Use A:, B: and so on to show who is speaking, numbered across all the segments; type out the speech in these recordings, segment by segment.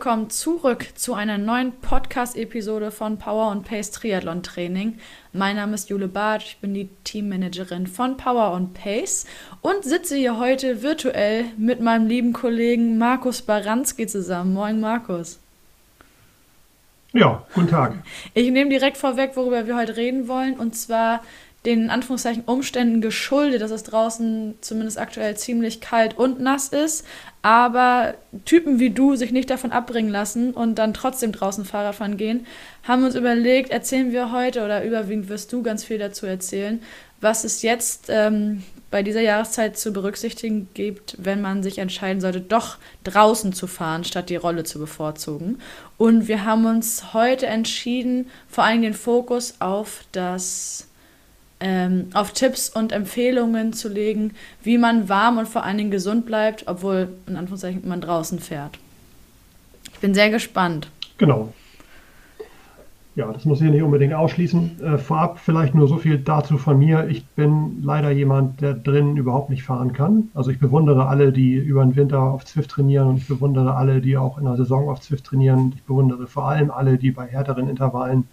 A: Willkommen zurück zu einer neuen Podcast-Episode von Power und Pace Triathlon Training. Mein Name ist Jule Barth, ich bin die Teammanagerin von Power und Pace und sitze hier heute virtuell mit meinem lieben Kollegen Markus Baranski zusammen. Moin, Markus.
B: Ja, guten Tag.
A: Ich nehme direkt vorweg, worüber wir heute reden wollen, und zwar den Anführungszeichen Umständen geschuldet, dass es draußen zumindest aktuell ziemlich kalt und nass ist, aber Typen wie du sich nicht davon abbringen lassen und dann trotzdem draußen Fahrradfahren gehen, haben uns überlegt, erzählen wir heute oder überwiegend wirst du ganz viel dazu erzählen, was es jetzt ähm, bei dieser Jahreszeit zu berücksichtigen gibt, wenn man sich entscheiden sollte, doch draußen zu fahren, statt die Rolle zu bevorzugen. Und wir haben uns heute entschieden, vor allem den Fokus auf das ähm, auf Tipps und Empfehlungen zu legen, wie man warm und vor allen Dingen gesund bleibt, obwohl in Anführungszeichen man draußen fährt. Ich bin sehr gespannt.
B: Genau. Ja, das muss ich nicht unbedingt ausschließen. Äh, vorab vielleicht nur so viel dazu von mir. Ich bin leider jemand, der drinnen überhaupt nicht fahren kann. Also ich bewundere alle, die über den Winter auf Zwift trainieren und ich bewundere alle, die auch in der Saison auf Zwift trainieren. Ich bewundere vor allem alle, die bei härteren Intervallen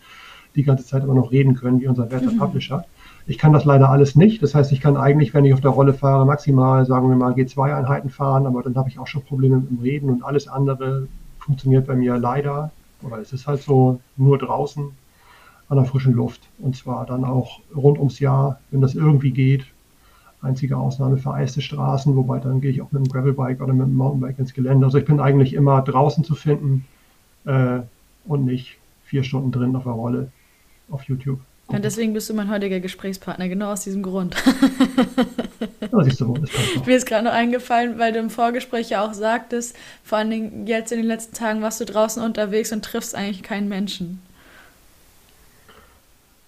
B: die ganze Zeit immer noch reden können, wie unser werter mhm. Publisher. Ich kann das leider alles nicht. Das heißt, ich kann eigentlich, wenn ich auf der Rolle fahre, maximal, sagen wir mal, G2-Einheiten fahren, aber dann habe ich auch schon Probleme mit dem Reden und alles andere funktioniert bei mir leider, oder es ist halt so, nur draußen an der frischen Luft. Und zwar dann auch rund ums Jahr, wenn das irgendwie geht. Einzige Ausnahme vereiste Straßen, wobei dann gehe ich auch mit dem Gravelbike oder mit dem Mountainbike ins Gelände. Also ich bin eigentlich immer draußen zu finden äh, und nicht vier Stunden drin auf der Rolle auf YouTube.
A: Und deswegen bist du mein heutiger Gesprächspartner, genau aus diesem Grund.
B: ja, siehst du, das
A: Mir ist gerade noch eingefallen, weil du im Vorgespräch ja auch sagtest, vor allen Dingen jetzt in den letzten Tagen warst du draußen unterwegs und triffst eigentlich keinen Menschen.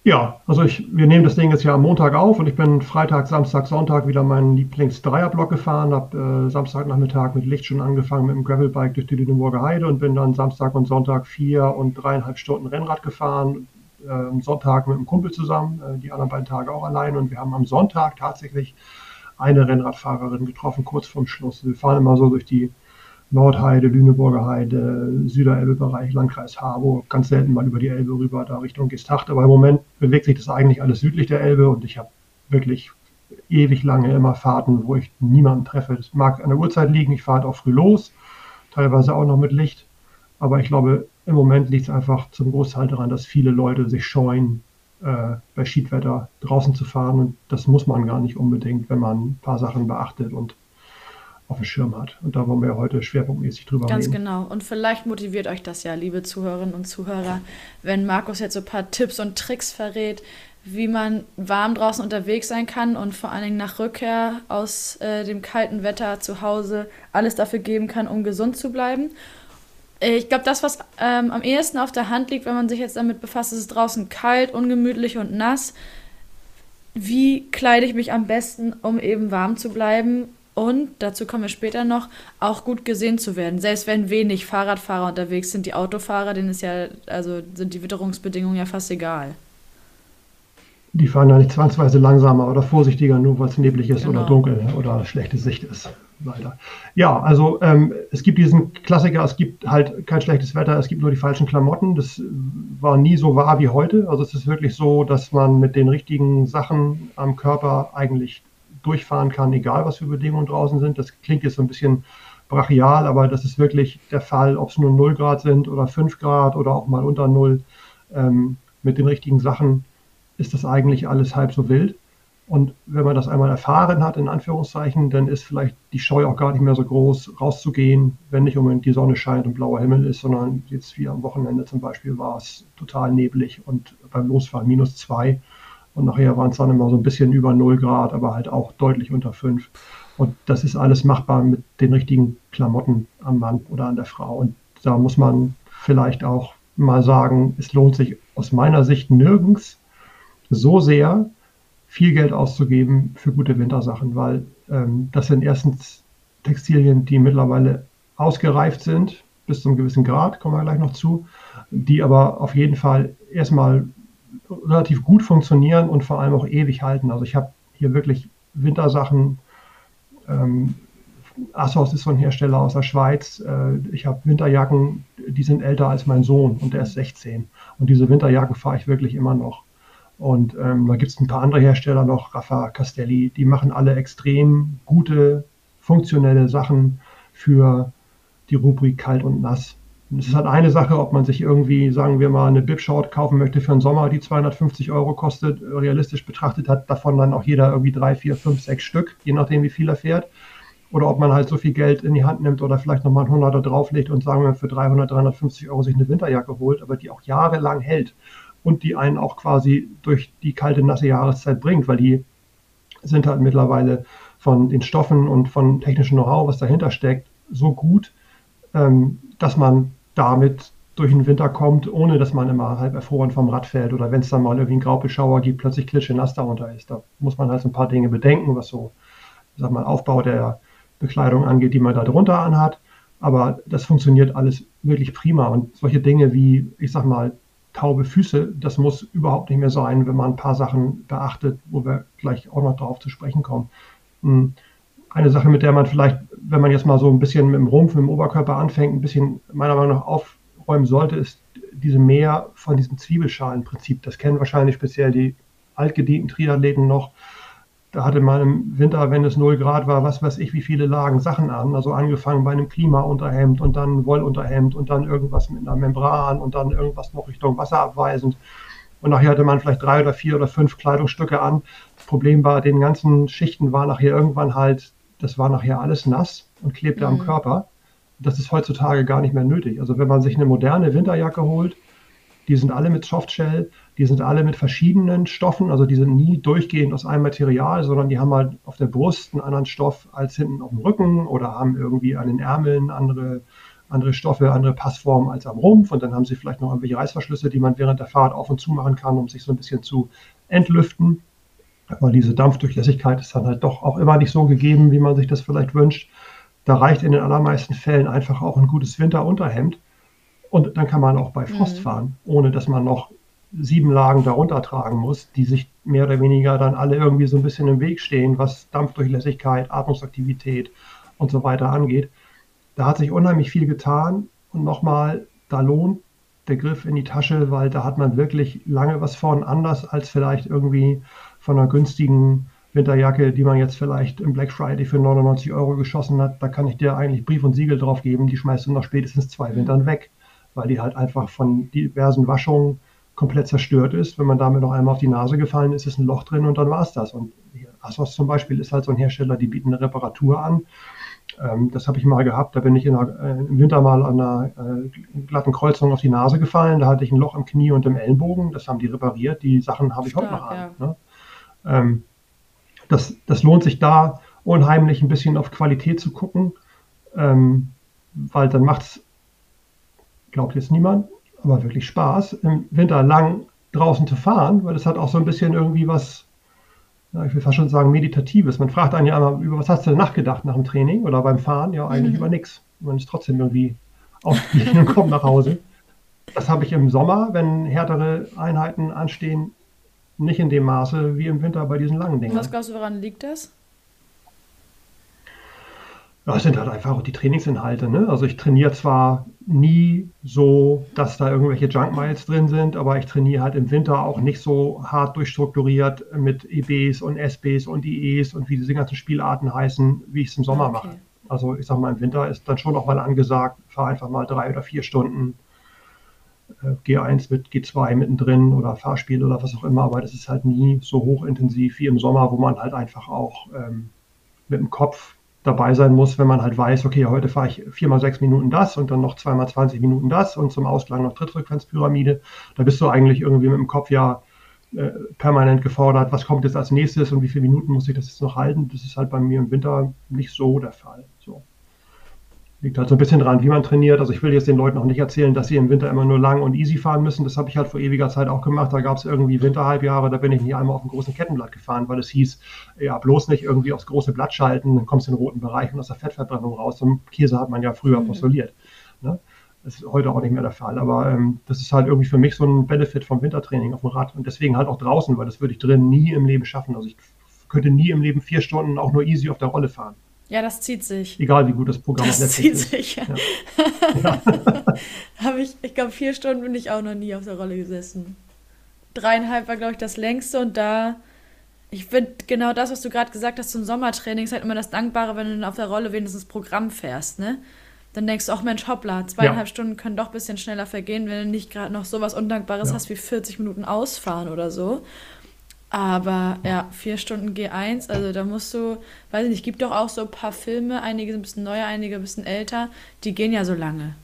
B: Ja, also ich, wir nehmen das Ding jetzt ja am Montag auf und ich bin Freitag, Samstag, Sonntag wieder meinen Lieblings-Dreierblock gefahren, habe äh, Samstagnachmittag mit Licht schon angefangen mit dem Gravelbike durch die Lüneburger Heide und bin dann Samstag und Sonntag vier und dreieinhalb Stunden Rennrad gefahren, äh, am Sonntag mit einem Kumpel zusammen, äh, die anderen beiden Tage auch allein. Und wir haben am Sonntag tatsächlich eine Rennradfahrerin getroffen, kurz vorm Schluss. Wir fahren immer so durch die Nordheide, Lüneburger Heide, Süderelbe-Bereich, Landkreis Harburg, ganz selten mal über die Elbe rüber, da Richtung Gestacht. Aber im Moment bewegt sich das eigentlich alles südlich der Elbe und ich habe wirklich ewig lange immer Fahrten, wo ich niemanden treffe. Das mag an der Uhrzeit liegen, ich fahre halt auch früh los, teilweise auch noch mit Licht. Aber ich glaube, im Moment liegt es einfach zum Großteil daran, dass viele Leute sich scheuen, äh, bei Schiedwetter draußen zu fahren. Und das muss man gar nicht unbedingt, wenn man ein paar Sachen beachtet und auf dem Schirm hat. Und da wollen wir heute schwerpunktmäßig drüber
A: Ganz
B: reden.
A: Ganz genau. Und vielleicht motiviert euch das ja, liebe Zuhörerinnen und Zuhörer, wenn Markus jetzt so ein paar Tipps und Tricks verrät, wie man warm draußen unterwegs sein kann und vor allen Dingen nach Rückkehr aus äh, dem kalten Wetter zu Hause alles dafür geben kann, um gesund zu bleiben. Äh, ich glaube, das, was ähm, am ehesten auf der Hand liegt, wenn man sich jetzt damit befasst, ist es draußen kalt, ungemütlich und nass. Wie kleide ich mich am besten, um eben warm zu bleiben und, dazu kommen wir später noch, auch gut gesehen zu werden. Selbst wenn wenig Fahrradfahrer unterwegs sind, die Autofahrer, denen ist ja, also sind die Witterungsbedingungen ja fast egal.
B: Die fahren ja nicht zwangsweise langsamer oder vorsichtiger, nur weil es neblig ist genau. oder dunkel oder schlechte Sicht ist leider. Ja, also ähm, es gibt diesen Klassiker, es gibt halt kein schlechtes Wetter, es gibt nur die falschen Klamotten. Das war nie so wahr wie heute. Also es ist wirklich so, dass man mit den richtigen Sachen am Körper eigentlich durchfahren kann, egal was für Bedingungen draußen sind. Das klingt jetzt so ein bisschen brachial, aber das ist wirklich der Fall, ob es nur 0 Grad sind oder 5 Grad oder auch mal unter 0. Ähm, mit den richtigen Sachen ist das eigentlich alles halb so wild. Und wenn man das einmal erfahren hat, in Anführungszeichen, dann ist vielleicht die Scheu auch gar nicht mehr so groß, rauszugehen, wenn nicht unbedingt die Sonne scheint und blauer Himmel ist, sondern jetzt wie am Wochenende zum Beispiel war es total neblig und beim Losfahren minus zwei. Und nachher waren es dann immer so ein bisschen über null Grad, aber halt auch deutlich unter fünf. Und das ist alles machbar mit den richtigen Klamotten am Mann oder an der Frau. Und da muss man vielleicht auch mal sagen, es lohnt sich aus meiner Sicht nirgends so sehr, viel Geld auszugeben für gute Wintersachen, weil ähm, das sind erstens Textilien, die mittlerweile ausgereift sind, bis zu einem gewissen Grad, kommen wir gleich noch zu, die aber auf jeden Fall erstmal relativ gut funktionieren und vor allem auch ewig halten. Also ich habe hier wirklich Wintersachen ähm, Assos ist so ein Hersteller aus der Schweiz. Äh, ich habe Winterjacken, die sind älter als mein Sohn und der ist 16. Und diese Winterjacken fahre ich wirklich immer noch. Und ähm, da gibt es ein paar andere Hersteller noch, Rafa, Castelli, die machen alle extrem gute, funktionelle Sachen für die Rubrik kalt und nass. Und es ist halt eine Sache, ob man sich irgendwie, sagen wir mal, eine Bib-Short kaufen möchte für einen Sommer, die 250 Euro kostet. Realistisch betrachtet hat davon dann auch jeder irgendwie drei, vier, fünf, sechs Stück, je nachdem, wie viel er fährt. Oder ob man halt so viel Geld in die Hand nimmt oder vielleicht nochmal ein 100er drauflegt und sagen wir für 300, 350 Euro sich eine Winterjacke holt, aber die auch jahrelang hält und die einen auch quasi durch die kalte, nasse Jahreszeit bringt, weil die sind halt mittlerweile von den Stoffen und von technischem Know-how, was dahinter steckt, so gut, ähm, dass man damit durch den Winter kommt, ohne dass man immer halb erfroren vom Rad fällt oder wenn es dann mal irgendwie einen Graupelschauer gibt, plötzlich klitschenass darunter ist. Da muss man halt so ein paar Dinge bedenken, was so, sag mal, Aufbau der Bekleidung angeht, die man da drunter anhat. Aber das funktioniert alles wirklich prima. Und solche Dinge wie, ich sag mal, taube Füße. Das muss überhaupt nicht mehr sein, wenn man ein paar Sachen beachtet, wo wir gleich auch noch darauf zu sprechen kommen. Hm. Eine Sache, mit der man vielleicht, wenn man jetzt mal so ein bisschen mit dem Rumpf, mit dem Oberkörper anfängt, ein bisschen meiner Meinung nach aufräumen sollte, ist diese Mehr von diesem Zwiebelschalenprinzip. Das kennen wahrscheinlich speziell die altgedienten Triathleten noch da hatte man im Winter, wenn es 0 Grad war, was weiß ich, wie viele Lagen Sachen an. Also angefangen bei einem Klimaunterhemd und dann Wollunterhemd und dann irgendwas mit einer Membran und dann irgendwas noch Richtung Wasser abweisend. Und nachher hatte man vielleicht drei oder vier oder fünf Kleidungsstücke an. Das Problem war, den ganzen Schichten war nachher irgendwann halt, das war nachher alles nass und klebte mhm. am Körper. Das ist heutzutage gar nicht mehr nötig. Also wenn man sich eine moderne Winterjacke holt, die sind alle mit Softshell, die sind alle mit verschiedenen Stoffen, also die sind nie durchgehend aus einem Material, sondern die haben halt auf der Brust einen anderen Stoff als hinten auf dem Rücken oder haben irgendwie an den Ärmeln andere, andere Stoffe, andere Passformen als am Rumpf und dann haben sie vielleicht noch irgendwelche Reißverschlüsse, die man während der Fahrt auf und zu machen kann, um sich so ein bisschen zu entlüften. Aber diese Dampfdurchlässigkeit ist dann halt doch auch immer nicht so gegeben, wie man sich das vielleicht wünscht. Da reicht in den allermeisten Fällen einfach auch ein gutes Winterunterhemd. Und dann kann man auch bei Frost mhm. fahren, ohne dass man noch sieben Lagen darunter tragen muss, die sich mehr oder weniger dann alle irgendwie so ein bisschen im Weg stehen, was Dampfdurchlässigkeit, Atmungsaktivität und so weiter angeht. Da hat sich unheimlich viel getan und nochmal, da lohnt der Griff in die Tasche, weil da hat man wirklich lange was von, anders als vielleicht irgendwie von einer günstigen Winterjacke, die man jetzt vielleicht im Black Friday für 99 Euro geschossen hat. Da kann ich dir eigentlich Brief und Siegel drauf geben, die schmeißt du nach spätestens zwei Wintern weg, weil die halt einfach von diversen Waschungen komplett zerstört ist. Wenn man damit noch einmal auf die Nase gefallen ist, ist ein Loch drin und dann war es das. Und Asos zum Beispiel ist halt so ein Hersteller, die bieten eine Reparatur an. Ähm, das habe ich mal gehabt, da bin ich einer, äh, im Winter mal an einer äh, glatten Kreuzung auf die Nase gefallen. Da hatte ich ein Loch im Knie und im Ellenbogen. Das haben die repariert. Die Sachen habe ich Stark, heute noch an. Ja. Ne? Ähm, das, das lohnt sich da unheimlich ein bisschen auf Qualität zu gucken, ähm, weil dann macht es, glaubt jetzt niemand, aber wirklich Spaß, im Winter lang draußen zu fahren, weil es hat auch so ein bisschen irgendwie was, ja, ich will fast schon sagen, Meditatives. Man fragt einen ja einmal, über was hast du denn nachgedacht nach dem Training oder beim Fahren? Ja, eigentlich mhm. über nichts. Man ist trotzdem irgendwie ausgeglichen und kommt nach Hause. Das habe ich im Sommer, wenn härtere Einheiten anstehen, nicht in dem Maße wie im Winter bei diesen langen Dingen.
A: Was glaubst du, woran liegt das?
B: Das sind halt einfach auch die Trainingsinhalte. Ne? Also ich trainiere zwar nie so, dass da irgendwelche Junk Miles drin sind, aber ich trainiere halt im Winter auch nicht so hart durchstrukturiert mit EBs und SBs und IEs und wie diese ganzen Spielarten heißen, wie ich es im Sommer okay. mache. Also ich sage mal, im Winter ist dann schon auch mal angesagt, fahr einfach mal drei oder vier Stunden äh, G1 mit G2 mittendrin oder Fahrspiel oder was auch immer, aber das ist halt nie so hochintensiv wie im Sommer, wo man halt einfach auch ähm, mit dem Kopf dabei sein muss, wenn man halt weiß, okay, heute fahre ich viermal sechs Minuten das und dann noch zweimal 20 Minuten das und zum Ausgleich noch Trittfrequenzpyramide. Da bist du eigentlich irgendwie mit dem Kopf ja äh, permanent gefordert, was kommt jetzt als nächstes und wie viele Minuten muss ich das jetzt noch halten. Das ist halt bei mir im Winter nicht so der Fall. Liegt halt so ein bisschen dran, wie man trainiert. Also ich will jetzt den Leuten auch nicht erzählen, dass sie im Winter immer nur lang und easy fahren müssen. Das habe ich halt vor ewiger Zeit auch gemacht. Da gab es irgendwie Winterhalbjahre, da bin ich nicht einmal auf dem großen Kettenblatt gefahren, weil es hieß, ja, bloß nicht irgendwie aufs große Blatt schalten, dann kommst du in den roten Bereich und aus der Fettverbrennung raus. Und Käse hat man ja früher mhm. postuliert. Ne? Das ist heute auch nicht mehr der Fall. Aber ähm, das ist halt irgendwie für mich so ein Benefit vom Wintertraining auf dem Rad und deswegen halt auch draußen, weil das würde ich drin nie im Leben schaffen. Also ich könnte nie im Leben vier Stunden auch nur easy auf der Rolle fahren.
A: Ja, das zieht sich.
B: Egal wie gut das Programm
A: das
B: auf
A: Netflix zieht sich, ja. ja. Habe ich, ich glaube, vier Stunden bin ich auch noch nie auf der Rolle gesessen. Dreieinhalb war, glaube ich, das längste und da, ich finde genau das, was du gerade gesagt hast zum Sommertraining, ist halt immer das Dankbare, wenn du auf der Rolle wenigstens Programm fährst, ne? Dann denkst du, auch Mensch, hoppla, zweieinhalb ja. Stunden können doch ein bisschen schneller vergehen, wenn du nicht gerade noch sowas Undankbares ja. hast wie 40 Minuten ausfahren oder so. Aber ja, vier Stunden G1, also da musst du, weiß ich nicht, gibt doch auch so ein paar Filme, einige sind ein bisschen neuer, einige ein bisschen älter, die gehen ja so lange.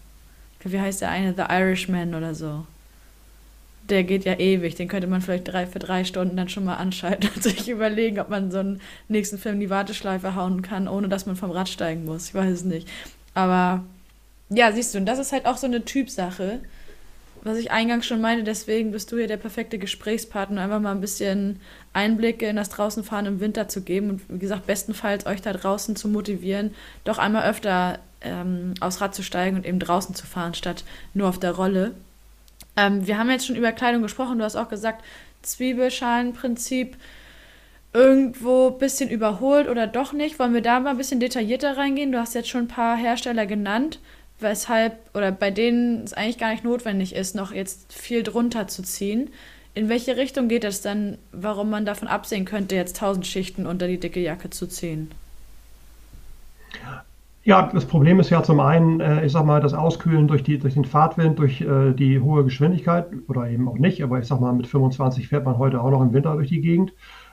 A: Wie heißt der eine? The Irishman oder so. Der geht ja ewig, den könnte man vielleicht drei für drei Stunden dann schon mal anschalten und sich überlegen, ob man so einen nächsten Film in die Warteschleife hauen kann, ohne dass man vom Rad steigen muss. Ich weiß es nicht. Aber ja, siehst du, und das ist halt auch so eine Typsache was ich eingangs schon meinte, deswegen bist du hier der perfekte Gesprächspartner, einfach mal ein bisschen Einblicke in das Draußenfahren im Winter zu geben und wie gesagt, bestenfalls euch da draußen zu motivieren, doch einmal öfter ähm, aufs Rad zu steigen und eben draußen zu fahren, statt nur auf der Rolle. Ähm, wir haben jetzt schon über Kleidung gesprochen, du hast auch gesagt, Zwiebelschalenprinzip irgendwo ein bisschen überholt oder doch nicht. Wollen wir da mal ein bisschen detaillierter reingehen? Du hast jetzt schon ein paar Hersteller genannt weshalb oder bei denen es eigentlich gar nicht notwendig ist, noch jetzt viel drunter zu ziehen. In welche Richtung geht das dann, warum man davon absehen könnte, jetzt tausend Schichten unter die dicke Jacke zu ziehen?
B: Ja, das Problem ist ja zum einen, äh, ich sag mal, das Auskühlen durch, die, durch den Fahrtwind, durch äh, die hohe Geschwindigkeit oder eben auch nicht, aber ich sag mal, mit 25 fährt man heute auch noch im Winter durch die Gegend.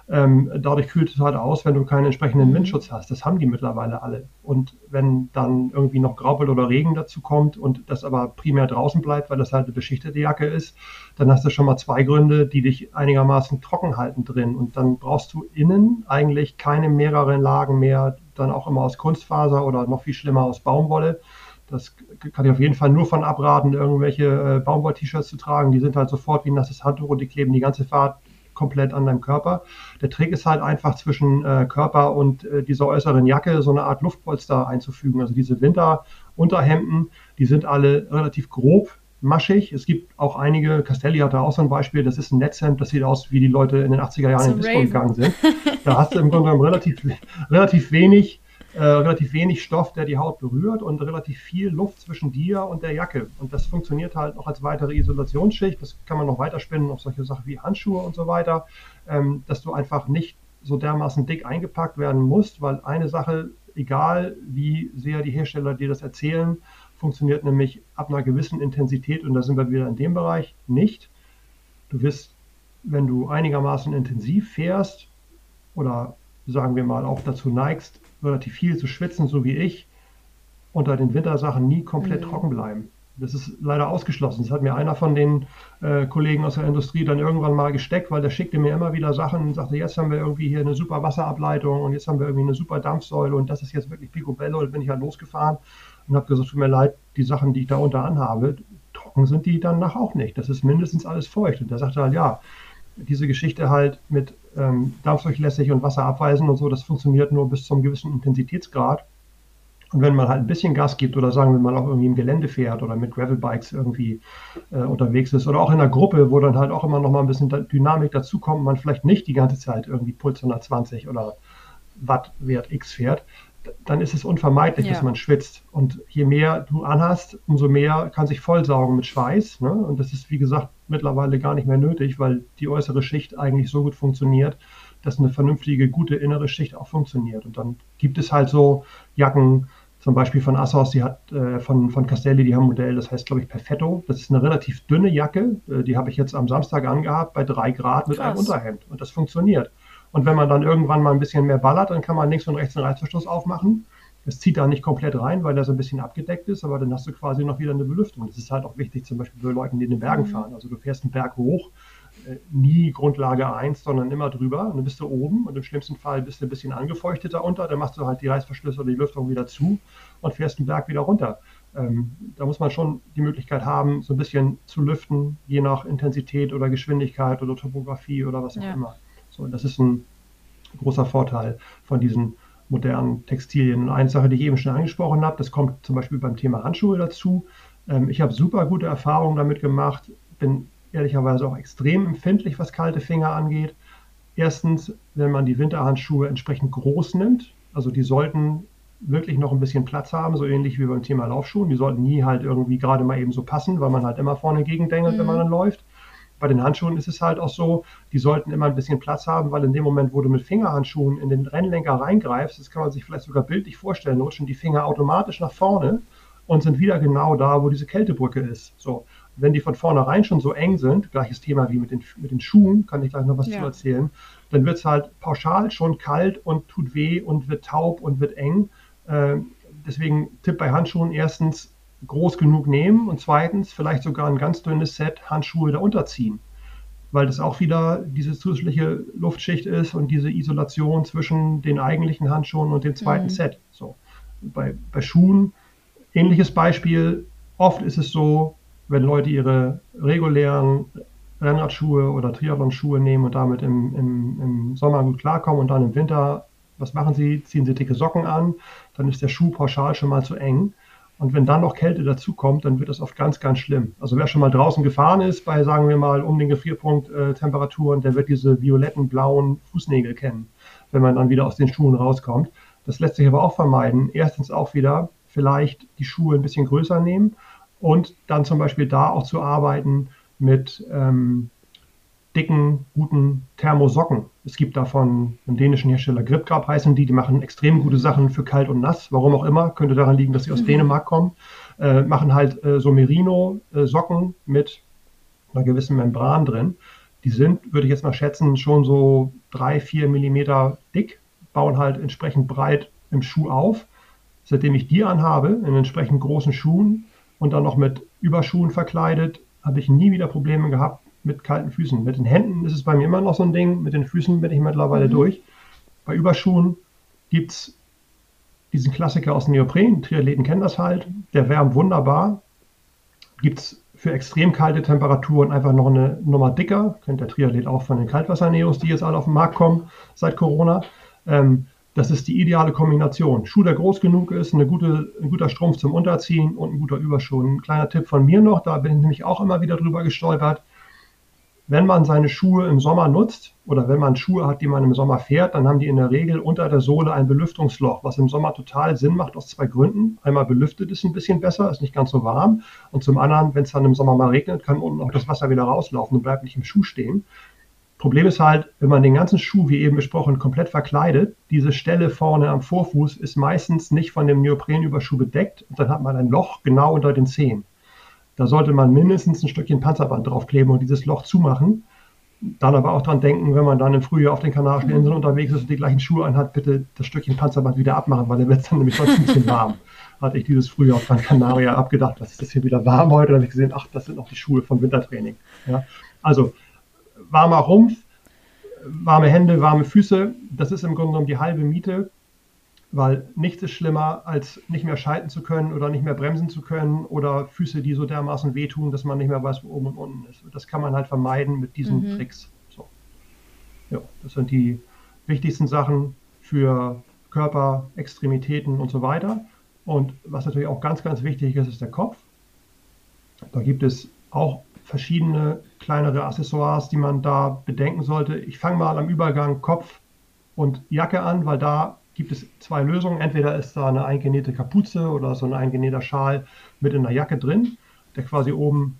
B: Ähm, dadurch kühlt es halt aus, wenn du keinen entsprechenden mhm. Windschutz hast. Das haben die mittlerweile alle. Und wenn dann irgendwie noch Graupel oder Regen dazu kommt und das aber primär draußen bleibt, weil das halt eine beschichtete Jacke ist, dann hast du schon mal zwei Gründe, die dich einigermaßen trocken halten drin. Und dann brauchst du innen eigentlich keine mehreren Lagen mehr, dann auch immer aus Kunstfaser oder noch viel schlimmer aus Baumwolle. Das kann ich auf jeden Fall nur von abraten, irgendwelche äh, Baumwoll-T-Shirts zu tragen. Die sind halt sofort wie ein nasses Handtuch und die kleben die ganze Fahrt komplett an deinem Körper. Der Trick ist halt einfach zwischen äh, Körper und äh, dieser äußeren Jacke so eine Art Luftpolster einzufügen. Also diese Winterunterhemden, die sind alle relativ grob maschig. Es gibt auch einige, Castelli hat da auch so ein Beispiel, das ist ein Netzhemd, das sieht aus, wie die Leute in den 80er Jahren so in Disco gegangen sind. Da hast du im Grunde genommen relativ, relativ wenig äh, relativ wenig Stoff, der die Haut berührt und relativ viel Luft zwischen dir und der Jacke. Und das funktioniert halt noch als weitere Isolationsschicht. Das kann man noch weiterspinnen auf solche Sachen wie Handschuhe und so weiter, ähm, dass du einfach nicht so dermaßen dick eingepackt werden musst, weil eine Sache, egal wie sehr die Hersteller dir das erzählen, funktioniert nämlich ab einer gewissen Intensität, und da sind wir wieder in dem Bereich, nicht. Du wirst, wenn du einigermaßen intensiv fährst oder sagen wir mal auch dazu neigst, relativ viel zu schwitzen, so wie ich, unter den Wintersachen nie komplett mhm. trocken bleiben. Das ist leider ausgeschlossen. Das hat mir einer von den äh, Kollegen aus der Industrie dann irgendwann mal gesteckt, weil der schickte mir immer wieder Sachen und sagte, jetzt haben wir irgendwie hier eine super Wasserableitung und jetzt haben wir irgendwie eine super Dampfsäule und das ist jetzt wirklich Picobello und bin ich halt losgefahren und habe gesagt, tut mir leid, die Sachen, die ich da unter anhabe, trocken sind die danach auch nicht. Das ist mindestens alles feucht. Und der sagte halt, ja, diese Geschichte halt mit ähm, dampfdurchlässig und Wasser abweisen und so, das funktioniert nur bis zum gewissen Intensitätsgrad. Und wenn man halt ein bisschen Gas gibt oder sagen wir mal auch irgendwie im Gelände fährt oder mit Gravelbikes irgendwie äh, unterwegs ist oder auch in einer Gruppe, wo dann halt auch immer noch mal ein bisschen Dynamik dazukommt, man vielleicht nicht die ganze Zeit irgendwie Puls 120 oder Wattwert X fährt, dann ist es unvermeidlich, ja. dass man schwitzt. Und je mehr du anhast, umso mehr kann sich vollsaugen mit Schweiß. Ne? Und das ist, wie gesagt, mittlerweile gar nicht mehr nötig, weil die äußere Schicht eigentlich so gut funktioniert, dass eine vernünftige, gute innere Schicht auch funktioniert. Und dann gibt es halt so Jacken, zum Beispiel von Assos, die hat äh, von, von Castelli, die haben ein Modell, das heißt, glaube ich, Perfetto. Das ist eine relativ dünne Jacke. Äh, die habe ich jetzt am Samstag angehabt bei drei Grad mit Krass. einem Unterhemd. Und das funktioniert. Und wenn man dann irgendwann mal ein bisschen mehr ballert, dann kann man links und rechts einen Reißverschluss aufmachen. Das zieht da nicht komplett rein, weil der so ein bisschen abgedeckt ist, aber dann hast du quasi noch wieder eine Belüftung. Das ist halt auch wichtig, zum Beispiel für Leute, die in den Bergen mhm. fahren. Also du fährst einen Berg hoch, äh, nie Grundlage 1, sondern immer drüber und dann bist du oben und im schlimmsten Fall bist du ein bisschen angefeuchtet darunter, dann machst du halt die Reißverschlüsse oder die Lüftung wieder zu und fährst den Berg wieder runter. Ähm, da muss man schon die Möglichkeit haben, so ein bisschen zu lüften, je nach Intensität oder Geschwindigkeit oder Topografie oder was auch ja. immer. So, das ist ein großer Vorteil von diesen modernen Textilien. Und eine Sache, die ich eben schon angesprochen habe, das kommt zum Beispiel beim Thema Handschuhe dazu. Ähm, ich habe super gute Erfahrungen damit gemacht, bin ehrlicherweise auch extrem empfindlich, was kalte Finger angeht. Erstens, wenn man die Winterhandschuhe entsprechend groß nimmt, also die sollten wirklich noch ein bisschen Platz haben, so ähnlich wie beim Thema Laufschuhen. Die sollten nie halt irgendwie gerade mal eben so passen, weil man halt immer vorne gegendengelt, mhm. wenn man dann läuft. Bei den Handschuhen ist es halt auch so, die sollten immer ein bisschen Platz haben, weil in dem Moment, wo du mit Fingerhandschuhen in den Rennlenker reingreifst, das kann man sich vielleicht sogar bildlich vorstellen, rutschen die Finger automatisch nach vorne und sind wieder genau da, wo diese Kältebrücke ist. So, wenn die von vornherein schon so eng sind, gleiches Thema wie mit den, mit den Schuhen, kann ich gleich noch was ja. zu erzählen, dann wird es halt pauschal schon kalt und tut weh und wird taub und wird eng. Äh, deswegen Tipp bei Handschuhen erstens groß genug nehmen und zweitens vielleicht sogar ein ganz dünnes Set Handschuhe darunter ziehen, weil das auch wieder diese zusätzliche Luftschicht ist und diese Isolation zwischen den eigentlichen Handschuhen und dem zweiten mhm. Set. So. Bei, bei Schuhen, ähnliches Beispiel, oft ist es so, wenn Leute ihre regulären Rennradschuhe oder Triathlon-Schuhe nehmen und damit im, im, im Sommer gut klarkommen und dann im Winter, was machen sie? Ziehen sie dicke Socken an, dann ist der Schuh pauschal schon mal zu eng. Und wenn dann noch Kälte dazukommt, dann wird das oft ganz, ganz schlimm. Also wer schon mal draußen gefahren ist, bei, sagen wir mal, um den Gefrierpunkt äh, Temperaturen, der wird diese violetten, blauen Fußnägel kennen, wenn man dann wieder aus den Schuhen rauskommt. Das lässt sich aber auch vermeiden. Erstens auch wieder vielleicht die Schuhe ein bisschen größer nehmen und dann zum Beispiel da auch zu arbeiten mit ähm, dicken, guten Thermosocken. Es gibt davon einen dänischen Hersteller Gripgrab heißen die, die machen extrem gute Sachen für kalt und nass, warum auch immer, könnte daran liegen, dass sie aus mhm. Dänemark kommen, äh, machen halt äh, so Merino-Socken mit einer gewissen Membran drin. Die sind, würde ich jetzt mal schätzen, schon so drei, vier Millimeter dick, bauen halt entsprechend breit im Schuh auf. Seitdem ich die anhabe, in entsprechend großen Schuhen und dann noch mit Überschuhen verkleidet, habe ich nie wieder Probleme gehabt, mit kalten Füßen. Mit den Händen ist es bei mir immer noch so ein Ding, mit den Füßen bin ich mittlerweile mhm. durch. Bei Überschuhen gibt es diesen Klassiker aus Neopren, Triathleten kennen das halt, der wärmt wunderbar. Gibt es für extrem kalte Temperaturen einfach noch eine Nummer dicker, kennt der Triathlet auch von den Kaltwasserneos, die jetzt alle auf den Markt kommen seit Corona. Ähm, das ist die ideale Kombination. Schuh, der groß genug ist, eine gute, ein guter Strumpf zum Unterziehen und ein guter Überschuh. Ein kleiner Tipp von mir noch, da bin ich nämlich auch immer wieder drüber gestolpert wenn man seine Schuhe im Sommer nutzt oder wenn man Schuhe hat, die man im Sommer fährt, dann haben die in der Regel unter der Sohle ein Belüftungsloch, was im Sommer total Sinn macht aus zwei Gründen. Einmal belüftet es ein bisschen besser, ist nicht ganz so warm. Und zum anderen, wenn es dann im Sommer mal regnet, kann unten auch das Wasser wieder rauslaufen und bleibt nicht im Schuh stehen. Problem ist halt, wenn man den ganzen Schuh, wie eben besprochen, komplett verkleidet, diese Stelle vorne am Vorfuß ist meistens nicht von dem Neoprenüberschuh bedeckt und dann hat man ein Loch genau unter den Zehen. Da sollte man mindestens ein Stückchen Panzerband draufkleben und dieses Loch zumachen. Dann aber auch dran denken, wenn man dann im Frühjahr auf den Kanarischen mhm. Inseln unterwegs ist und die gleichen Schuhe anhat, bitte das Stückchen Panzerband wieder abmachen, weil dann wird es dann nämlich sonst ein bisschen warm. Hatte ich dieses Frühjahr auf Gran Canaria abgedacht, dass ist das hier wieder warm heute, dann habe ich gesehen, ach, das sind noch die Schuhe vom Wintertraining. Ja? Also warmer Rumpf, warme Hände, warme Füße, das ist im Grunde genommen die halbe Miete weil nichts ist schlimmer, als nicht mehr schalten zu können oder nicht mehr bremsen zu können oder Füße, die so dermaßen wehtun, dass man nicht mehr weiß, wo oben und unten ist. Das kann man halt vermeiden mit diesen mhm. Tricks. So. Ja, das sind die wichtigsten Sachen für Körper, Extremitäten und so weiter. Und was natürlich auch ganz, ganz wichtig ist, ist der Kopf. Da gibt es auch verschiedene kleinere Accessoires, die man da bedenken sollte. Ich fange mal am Übergang Kopf und Jacke an, weil da gibt es zwei Lösungen. Entweder ist da eine eingenähte Kapuze oder so ein eingenähter Schal mit in der Jacke drin, der quasi oben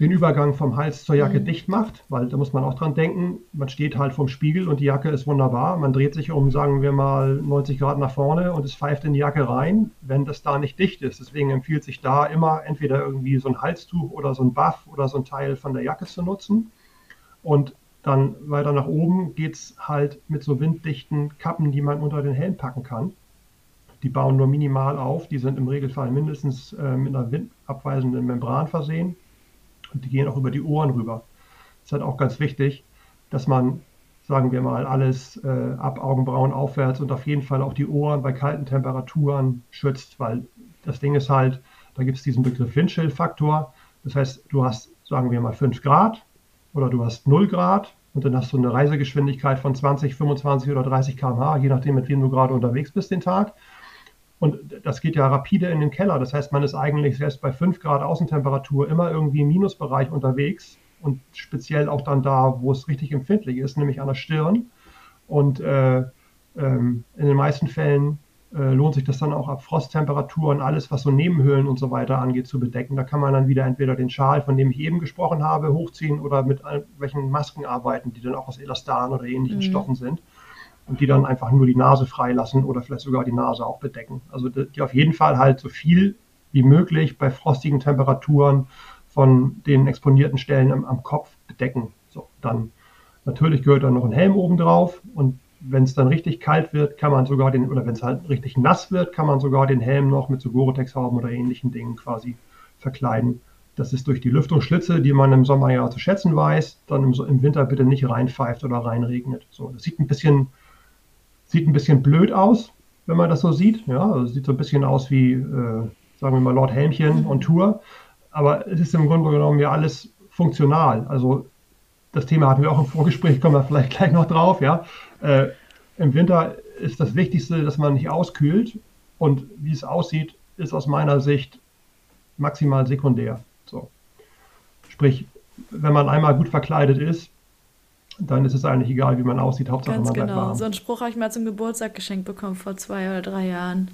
B: den Übergang vom Hals zur Jacke mhm. dicht macht, weil da muss man auch dran denken, man steht halt vorm Spiegel und die Jacke ist wunderbar. Man dreht sich um, sagen wir mal, 90 Grad nach vorne und es pfeift in die Jacke rein, wenn das da nicht dicht ist. Deswegen empfiehlt sich da immer entweder irgendwie so ein Halstuch oder so ein Buff oder so ein Teil von der Jacke zu nutzen. Und dann weiter nach oben geht es halt mit so winddichten Kappen, die man unter den Helm packen kann. Die bauen nur minimal auf, die sind im Regelfall mindestens äh, mit einer windabweisenden Membran versehen und die gehen auch über die Ohren rüber. Das ist halt auch ganz wichtig, dass man, sagen wir mal, alles äh, ab Augenbrauen aufwärts und auf jeden Fall auch die Ohren bei kalten Temperaturen schützt, weil das Ding ist halt, da gibt es diesen Begriff Windchill-Faktor. Das heißt, du hast, sagen wir mal, 5 Grad oder du hast 0 Grad und dann hast du eine Reisegeschwindigkeit von 20, 25 oder 30 km/h, je nachdem, mit wem du gerade unterwegs bist den Tag. Und das geht ja rapide in den Keller. Das heißt, man ist eigentlich selbst bei 5 Grad Außentemperatur immer irgendwie im Minusbereich unterwegs und speziell auch dann da, wo es richtig empfindlich ist, nämlich an der Stirn. Und äh, ähm, in den meisten Fällen äh, lohnt sich das dann auch ab Frosttemperaturen, alles was so Nebenhöhlen und so weiter angeht, zu bedecken. Da kann man dann wieder entweder den Schal, von dem ich eben gesprochen habe, hochziehen oder mit welchen Masken arbeiten, die dann auch aus Elastan oder ähnlichen mhm. Stoffen sind und die dann einfach nur die Nase freilassen oder vielleicht sogar die Nase auch bedecken. Also die auf jeden Fall halt so viel wie möglich bei frostigen Temperaturen von den exponierten Stellen am, am Kopf bedecken. So, dann natürlich gehört dann noch ein Helm oben drauf und wenn es dann richtig kalt wird, kann man sogar den, oder wenn es halt richtig nass wird, kann man sogar den Helm noch mit so Gore-Tex-Hauben oder ähnlichen Dingen quasi verkleiden. Das ist durch die Lüftungsschlitze, die man im Sommer ja zu schätzen weiß, dann im, im Winter bitte nicht reinpfeift oder reinregnet. So, das sieht ein bisschen, sieht ein bisschen blöd aus, wenn man das so sieht. Ja, also sieht so ein bisschen aus wie, äh, sagen wir mal, Lord Helmchen on Tour. Aber es ist im Grunde genommen ja alles funktional. Also das Thema hatten wir auch im Vorgespräch, kommen wir vielleicht gleich noch drauf, ja. Äh, Im Winter ist das Wichtigste, dass man nicht auskühlt und wie es aussieht, ist aus meiner Sicht maximal sekundär. So. Sprich, wenn man einmal gut verkleidet ist, dann ist es eigentlich egal, wie man aussieht, Hauptsache
A: Ganz
B: man
A: bleibt genau. warm. So einen Spruch habe ich mal zum Geburtstag geschenkt bekommen vor zwei oder drei Jahren.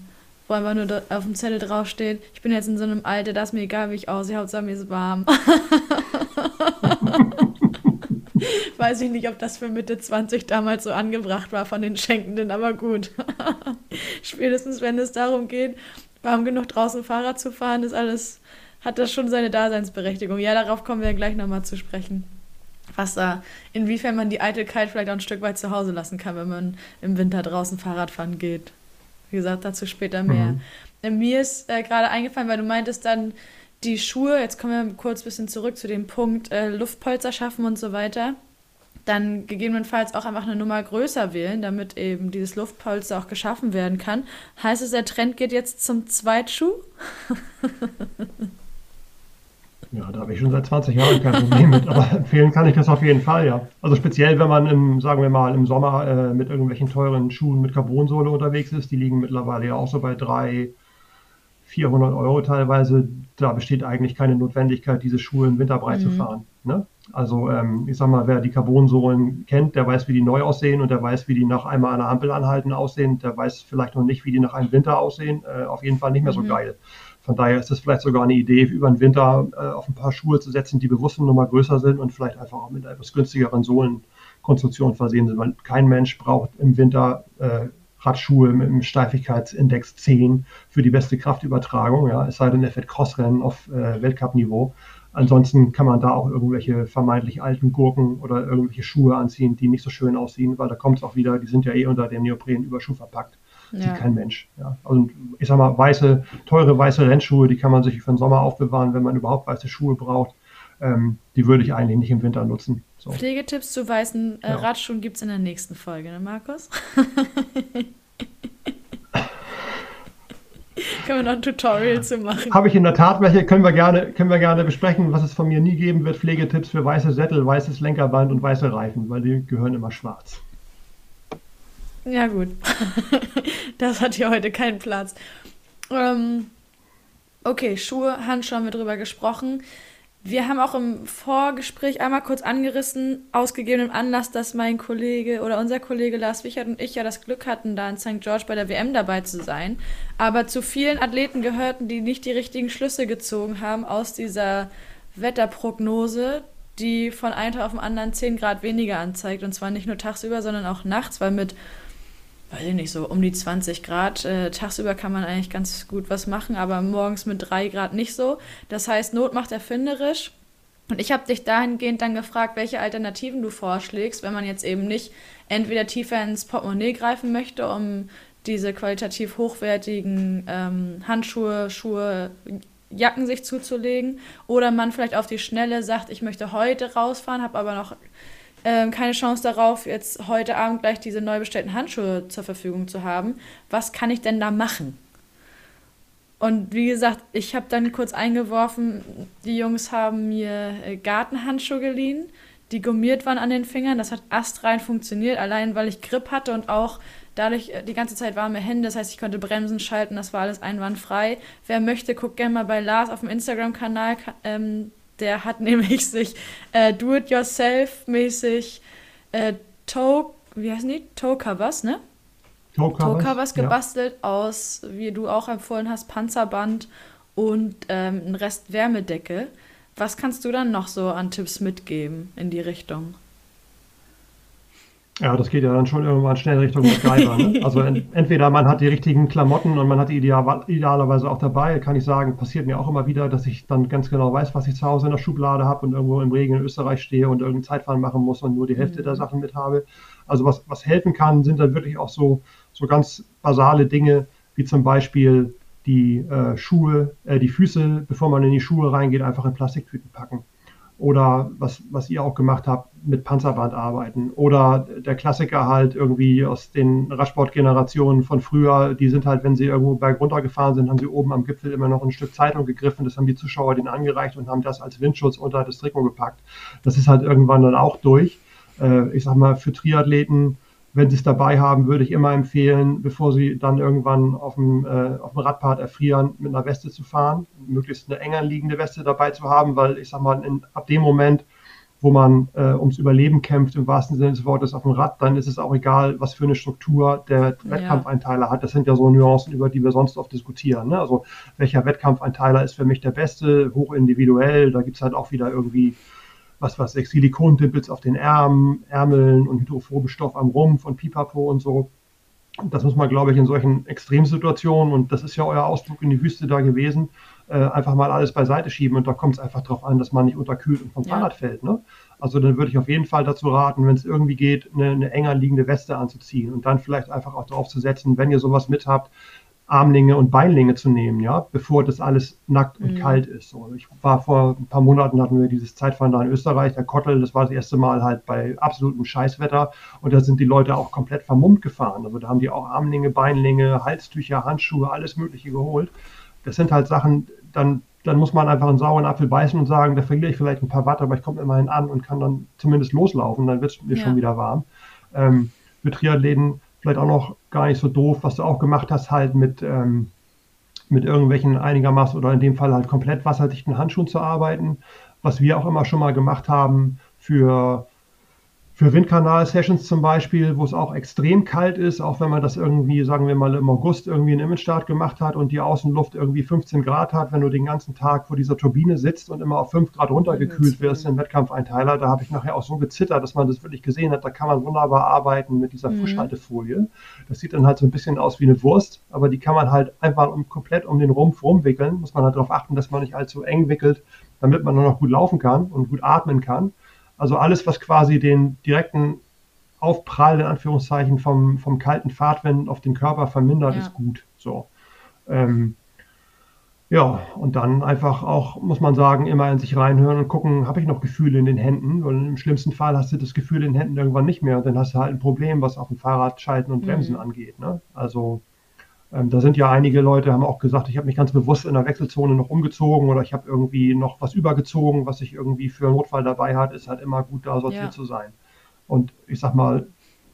A: Wo einfach nur auf dem Zettel draufsteht, ich bin jetzt in so einem Alter, da ist mir egal, wie ich aussehe, Hauptsache mir ist warm. Weiß ich nicht, ob das für Mitte 20 damals so angebracht war von den Schenkenden, aber gut. Spätestens, wenn es darum geht, warm genug draußen Fahrrad zu fahren, ist alles, hat das schon seine Daseinsberechtigung. Ja, darauf kommen wir gleich nochmal zu sprechen. Was da, inwiefern man die Eitelkeit vielleicht auch ein Stück weit zu Hause lassen kann, wenn man im Winter draußen Fahrrad fahren geht. Wie gesagt, dazu später mehr. Mhm. Mir ist äh, gerade eingefallen, weil du meintest dann, die Schuhe, jetzt kommen wir kurz ein bisschen zurück zu dem Punkt, äh, Luftpolster schaffen und so weiter dann gegebenenfalls auch einfach eine Nummer größer wählen, damit eben dieses Luftpolster auch geschaffen werden kann. Heißt es, der Trend geht jetzt zum Zweitschuh?
B: ja, da habe ich schon seit 20 Jahren kein Problem mit, aber empfehlen kann ich das auf jeden Fall, ja. Also speziell, wenn man im, sagen wir mal, im Sommer äh, mit irgendwelchen teuren Schuhen mit Carbonsohle unterwegs ist, die liegen mittlerweile ja auch so bei 300, 400 Euro teilweise, da besteht eigentlich keine Notwendigkeit, diese Schuhe im Winter breit mhm. zu fahren. Ne? Also ähm, ich sag mal, wer die Carbonsohlen kennt, der weiß, wie die neu aussehen und der weiß, wie die nach einmal einer Ampel anhalten aussehen. Der weiß vielleicht noch nicht, wie die nach einem Winter aussehen. Äh, auf jeden Fall nicht mehr so mhm. geil. Von daher ist es vielleicht sogar eine Idee, über den Winter äh, auf ein paar Schuhe zu setzen, die bewusst eine Nummer größer sind und vielleicht einfach auch mit einer etwas günstigeren Sohlenkonstruktion versehen sind. Weil kein Mensch braucht im Winter äh, Radschuhe mit einem Steifigkeitsindex 10 für die beste Kraftübertragung. Ja, es sei denn, er fährt Crossrennen auf äh, Weltcup-Niveau. Ansonsten kann man da auch irgendwelche vermeintlich alten Gurken oder irgendwelche Schuhe anziehen, die nicht so schön aussehen, weil da kommt es auch wieder, die sind ja eh unter dem Neoprenüberschuh verpackt. Ja. Sieht kein Mensch. Ja. Also ich sag mal, weiße, teure weiße Rennschuhe, die kann man sich für den Sommer aufbewahren, wenn man überhaupt weiße Schuhe braucht. Ähm, die würde ich eigentlich nicht im Winter nutzen.
A: So. Pflegetipps zu weißen äh, ja. Radschuhen gibt es in der nächsten Folge, ne Markus? können wir noch ein Tutorial zu machen.
B: Habe ich in der Tat welche, können wir, gerne, können wir gerne besprechen. Was es von mir nie geben wird, Pflegetipps für weiße Sättel, weißes Lenkerband und weiße Reifen, weil die gehören immer schwarz.
A: Ja gut, das hat hier heute keinen Platz. Ähm, okay, Schuhe, Handschuhe haben wir drüber gesprochen. Wir haben auch im Vorgespräch einmal kurz angerissen, ausgegebenem Anlass, dass mein Kollege oder unser Kollege Lars Wichert und ich ja das Glück hatten, da in St. George bei der WM dabei zu sein. Aber zu vielen Athleten gehörten, die nicht die richtigen Schlüsse gezogen haben aus dieser Wetterprognose, die von einem Tag auf den anderen 10 Grad weniger anzeigt. Und zwar nicht nur tagsüber, sondern auch nachts, weil mit weiß ich nicht, so um die 20 Grad. Äh, tagsüber kann man eigentlich ganz gut was machen, aber morgens mit 3 Grad nicht so. Das heißt, Not macht erfinderisch. Und ich habe dich dahingehend dann gefragt, welche Alternativen du vorschlägst, wenn man jetzt eben nicht entweder tiefer ins Portemonnaie greifen möchte, um diese qualitativ hochwertigen ähm, Handschuhe, Schuhe, Jacken sich zuzulegen, oder man vielleicht auf die Schnelle sagt, ich möchte heute rausfahren, habe aber noch ähm, keine Chance darauf, jetzt heute Abend gleich diese neu bestellten Handschuhe zur Verfügung zu haben. Was kann ich denn da machen? Und wie gesagt, ich habe dann kurz eingeworfen, die Jungs haben mir äh, Gartenhandschuhe geliehen, die gummiert waren an den Fingern. Das hat astrein funktioniert, allein weil ich Grip hatte und auch dadurch äh, die ganze Zeit warme Hände. Das heißt, ich konnte Bremsen schalten, das war alles einwandfrei. Wer möchte, guckt gerne mal bei Lars auf dem Instagram-Kanal. Ähm, der hat nämlich sich äh, Do-it-yourself-mäßig äh, Toe, wie heißen die? Toe-Covers, ne? Toe-Covers gebastelt ja. aus, wie du auch empfohlen hast, Panzerband und ähm, ein Rest Wärmedecke. Was kannst du dann noch so an Tipps mitgeben in die Richtung?
B: Ja, das geht ja dann schon irgendwann schnell Richtung MacGyver. Ne? Also en entweder man hat die richtigen Klamotten und man hat die ideal idealerweise auch dabei. Kann ich sagen, passiert mir auch immer wieder, dass ich dann ganz genau weiß, was ich zu Hause in der Schublade habe und irgendwo im Regen in Österreich stehe und irgendein Zeitfahren machen muss und nur die Hälfte mhm. der Sachen mit habe. Also was, was helfen kann, sind dann wirklich auch so, so ganz basale Dinge, wie zum Beispiel die äh, Schuhe, äh, die Füße, bevor man in die Schuhe reingeht, einfach in Plastiktüten packen oder was, was ihr auch gemacht habt, mit Panzerband arbeiten. Oder der Klassiker halt irgendwie aus den Radsportgenerationen von früher, die sind halt, wenn sie irgendwo bergunter gefahren sind, haben sie oben am Gipfel immer noch ein Stück Zeitung gegriffen, das haben die Zuschauer denen angereicht und haben das als Windschutz unter das Trikot gepackt. Das ist halt irgendwann dann auch durch. Äh, ich sag mal, für Triathleten wenn Sie es dabei haben, würde ich immer empfehlen, bevor Sie dann irgendwann auf dem, äh, auf dem Radpart erfrieren, mit einer Weste zu fahren, möglichst eine enger liegende Weste dabei zu haben, weil ich sag mal, in, ab dem Moment, wo man äh, ums Überleben kämpft, im wahrsten Sinne des Wortes auf dem Rad, dann ist es auch egal, was für eine Struktur der ja. Wettkampfeinteiler hat. Das sind ja so Nuancen, über die wir sonst oft diskutieren. Ne? Also welcher Wettkampfeinteiler ist für mich der beste, hoch individuell, da gibt es halt auch wieder irgendwie was weiß ich, Silikontippels auf den Ärmen, Ärmeln und hydrophoben Stoff am Rumpf und Pipapo und so. Das muss man, glaube ich, in solchen Extremsituationen, und das ist ja euer Ausdruck in die Wüste da gewesen, äh, einfach mal alles beiseite schieben. Und da kommt es einfach darauf an, dass man nicht unterkühlt und vom ja. Fahrrad fällt. Ne? Also dann würde ich auf jeden Fall dazu raten, wenn es irgendwie geht, eine, eine enger liegende Weste anzuziehen und dann vielleicht einfach auch darauf zu setzen, wenn ihr sowas mit habt, Armlinge und Beinlinge zu nehmen, ja, bevor das alles nackt und mhm. kalt ist. So, ich war vor ein paar Monaten hatten wir dieses Zeitfahren da in Österreich, der Kottel, das war das erste Mal halt bei absolutem Scheißwetter und da sind die Leute auch komplett vermummt gefahren. Also da haben die auch Armlinge, Beinlinge, Halstücher, Handschuhe, alles Mögliche geholt. Das sind halt Sachen, dann, dann muss man einfach einen sauren Apfel beißen und sagen, da verliere ich vielleicht ein paar Watt, aber ich komme immerhin an und kann dann zumindest loslaufen, dann wird es mir ja. schon wieder warm. Ähm, für Triathleten vielleicht auch noch gar nicht so doof, was du auch gemacht hast, halt mit, ähm, mit irgendwelchen einigermaßen oder in dem Fall halt komplett wasserdichten Handschuhen zu arbeiten. Was wir auch immer schon mal gemacht haben für für Windkanal-Sessions zum Beispiel, wo es auch extrem kalt ist, auch wenn man das irgendwie, sagen wir mal, im August irgendwie einen Imagestart gemacht hat und die Außenluft irgendwie 15 Grad hat, wenn du den ganzen Tag vor dieser Turbine sitzt und immer auf 5 Grad runtergekühlt wirst im Wettkampfeinteiler, da habe ich nachher auch so gezittert, dass man das wirklich gesehen hat. Da kann man wunderbar arbeiten mit dieser mhm. Frischhaltefolie. Das sieht dann halt so ein bisschen aus wie eine Wurst, aber die kann man halt einfach um, komplett um den Rumpf rumwickeln. Muss man halt darauf achten, dass man nicht allzu eng wickelt, damit man nur noch gut laufen kann und gut atmen kann. Also alles, was quasi den direkten Aufprall in Anführungszeichen vom, vom kalten Fahrtwind auf den Körper vermindert, ja. ist gut. So. Ähm, ja, und dann einfach auch, muss man sagen, immer in sich reinhören und gucken, habe ich noch Gefühle in den Händen? Und im schlimmsten Fall hast du das Gefühl in den Händen irgendwann nicht mehr und dann hast du halt ein Problem, was auf dem Fahrrad Schalten und Bremsen mhm. angeht. Ne? Also ähm, da sind ja einige Leute, haben auch gesagt, ich habe mich ganz bewusst in der Wechselzone noch umgezogen oder ich habe irgendwie noch was übergezogen, was ich irgendwie für einen Notfall dabei hat, ist halt immer gut, da sortiert ja. zu sein. Und ich sag mal,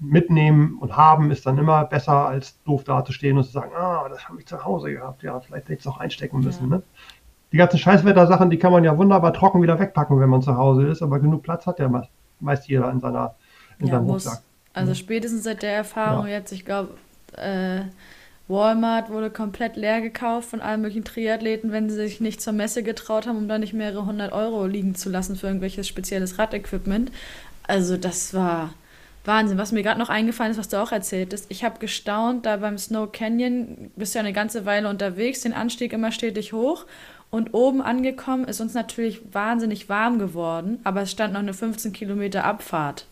B: mitnehmen und haben ist dann immer besser, als doof dazustehen und zu sagen, ah, das habe ich zu Hause gehabt, ja, vielleicht hätte ich es auch einstecken müssen. Ja. Ne? Die ganzen Scheißwetter-Sachen, die kann man ja wunderbar trocken wieder wegpacken, wenn man zu Hause ist, aber genug Platz hat ja meist jeder in seiner in ja, seinem muss. Rucksack.
A: Also mhm. spätestens seit der Erfahrung ja. jetzt, ich glaube, äh, Walmart wurde komplett leer gekauft von allen möglichen Triathleten, wenn sie sich nicht zur Messe getraut haben, um da nicht mehrere hundert Euro liegen zu lassen für irgendwelches spezielles Radequipment. Also das war Wahnsinn. Was mir gerade noch eingefallen ist, was du auch erzählt hast. Ich habe gestaunt, da beim Snow Canyon bist du ja eine ganze Weile unterwegs, den Anstieg immer stetig hoch. Und oben angekommen ist uns natürlich wahnsinnig warm geworden, aber es stand noch eine 15 Kilometer Abfahrt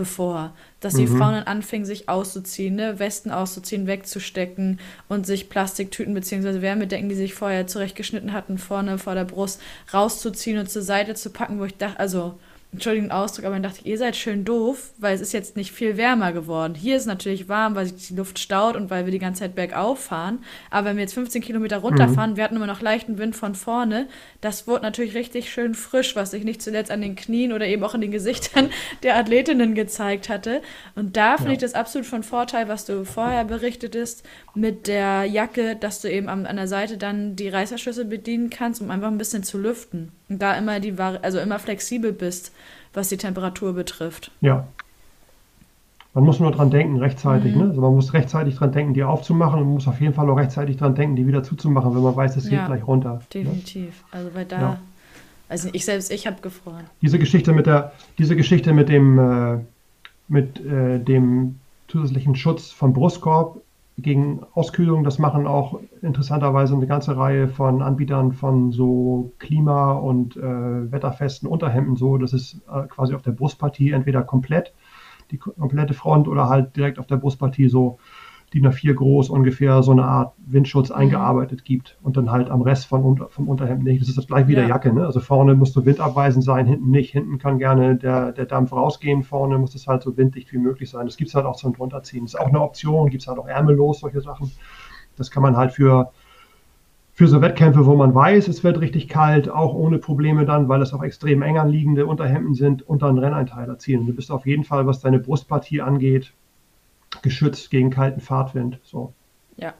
A: bevor, dass die mhm. Frauen dann anfingen, sich auszuziehen, ne? Westen auszuziehen, wegzustecken und sich Plastiktüten bzw. Wärmedecken, die sich vorher zurechtgeschnitten hatten, vorne vor der Brust rauszuziehen und zur Seite zu packen, wo ich dachte, also Entschuldigung den Ausdruck, aber dann dachte ich, ihr seid schön doof, weil es ist jetzt nicht viel wärmer geworden. Hier ist es natürlich warm, weil sich die Luft staut und weil wir die ganze Zeit bergauf fahren. Aber wenn wir jetzt 15 Kilometer runterfahren, mhm. wir hatten immer noch leichten Wind von vorne, das wurde natürlich richtig schön frisch, was sich nicht zuletzt an den Knien oder eben auch in den Gesichtern der Athletinnen gezeigt hatte. Und da finde ja. ich das absolut von Vorteil, was du vorher berichtetest, mit der Jacke, dass du eben an, an der Seite dann die Reißerschlüssel bedienen kannst, um einfach ein bisschen zu lüften. Und da immer die, also immer flexibel bist was die Temperatur betrifft.
B: Ja. Man muss nur dran denken, rechtzeitig. Mhm. Ne? Also man muss rechtzeitig dran denken, die aufzumachen und man muss auf jeden Fall auch rechtzeitig dran denken, die wieder zuzumachen, wenn man weiß, es ja, geht gleich runter. Ne?
A: Definitiv. Ne? Also weil da, ja. also ich selbst, ich habe gefroren.
B: Diese Geschichte mit der, diese Geschichte mit dem, äh, mit äh, dem zusätzlichen Schutz vom Brustkorb gegen Auskühlung, das machen auch interessanterweise eine ganze Reihe von Anbietern von so Klima- und äh, wetterfesten Unterhemden so, dass es äh, quasi auf der Brustpartie entweder komplett die komplette Front oder halt direkt auf der Brustpartie so DIN A4 groß ungefähr so eine Art Windschutz mhm. eingearbeitet gibt und dann halt am Rest von, vom Unterhemd nicht. Das ist das gleich wie ja. der Jacke. Ne? Also vorne musst du windabweisend sein, hinten nicht. Hinten kann gerne der, der Dampf rausgehen, vorne muss es halt so winddicht wie möglich sein. Das gibt es halt auch zum drunterziehen. Das ist auch eine Option, gibt es halt auch ärmellos, solche Sachen. Das kann man halt für für so Wettkämpfe, wo man weiß, es wird richtig kalt, auch ohne Probleme dann, weil es auch extrem eng anliegende Unterhemden sind, unter einen Renneinteiler ziehen. Du bist auf jeden Fall, was deine Brustpartie angeht, geschützt gegen kalten Fahrtwind. So.
A: Ja.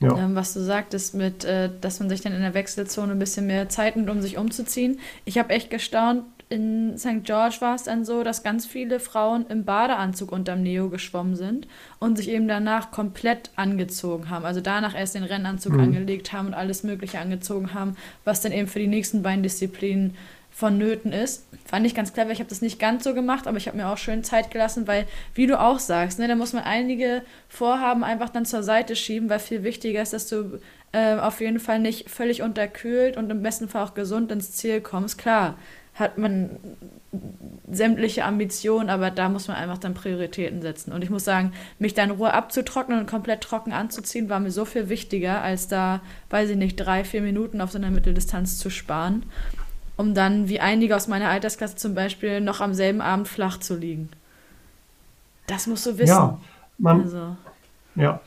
A: ja. Ähm, was du sagtest, mit, äh, dass man sich dann in der Wechselzone ein bisschen mehr Zeit nimmt, um sich umzuziehen. Ich habe echt gestaunt, in St. George war es dann so, dass ganz viele Frauen im Badeanzug unterm Neo geschwommen sind und sich eben danach komplett angezogen haben. Also danach erst den Rennanzug mhm. angelegt haben und alles Mögliche angezogen haben, was dann eben für die nächsten beiden Disziplinen vonnöten ist. Fand ich ganz clever. Ich habe das nicht ganz so gemacht, aber ich habe mir auch schön Zeit gelassen, weil, wie du auch sagst, ne, da muss man einige Vorhaben einfach dann zur Seite schieben, weil viel wichtiger ist, dass du äh, auf jeden Fall nicht völlig unterkühlt und im besten Fall auch gesund ins Ziel kommst. Klar, hat man sämtliche Ambitionen, aber da muss man einfach dann Prioritäten setzen. Und ich muss sagen, mich dann in Ruhe abzutrocknen und komplett trocken anzuziehen, war mir so viel wichtiger, als da, weiß ich nicht, drei, vier Minuten auf so einer Mitteldistanz zu sparen, um dann, wie einige aus meiner Altersklasse zum Beispiel, noch am selben Abend flach zu liegen. Das musst du wissen.
B: Ja, man, also. ja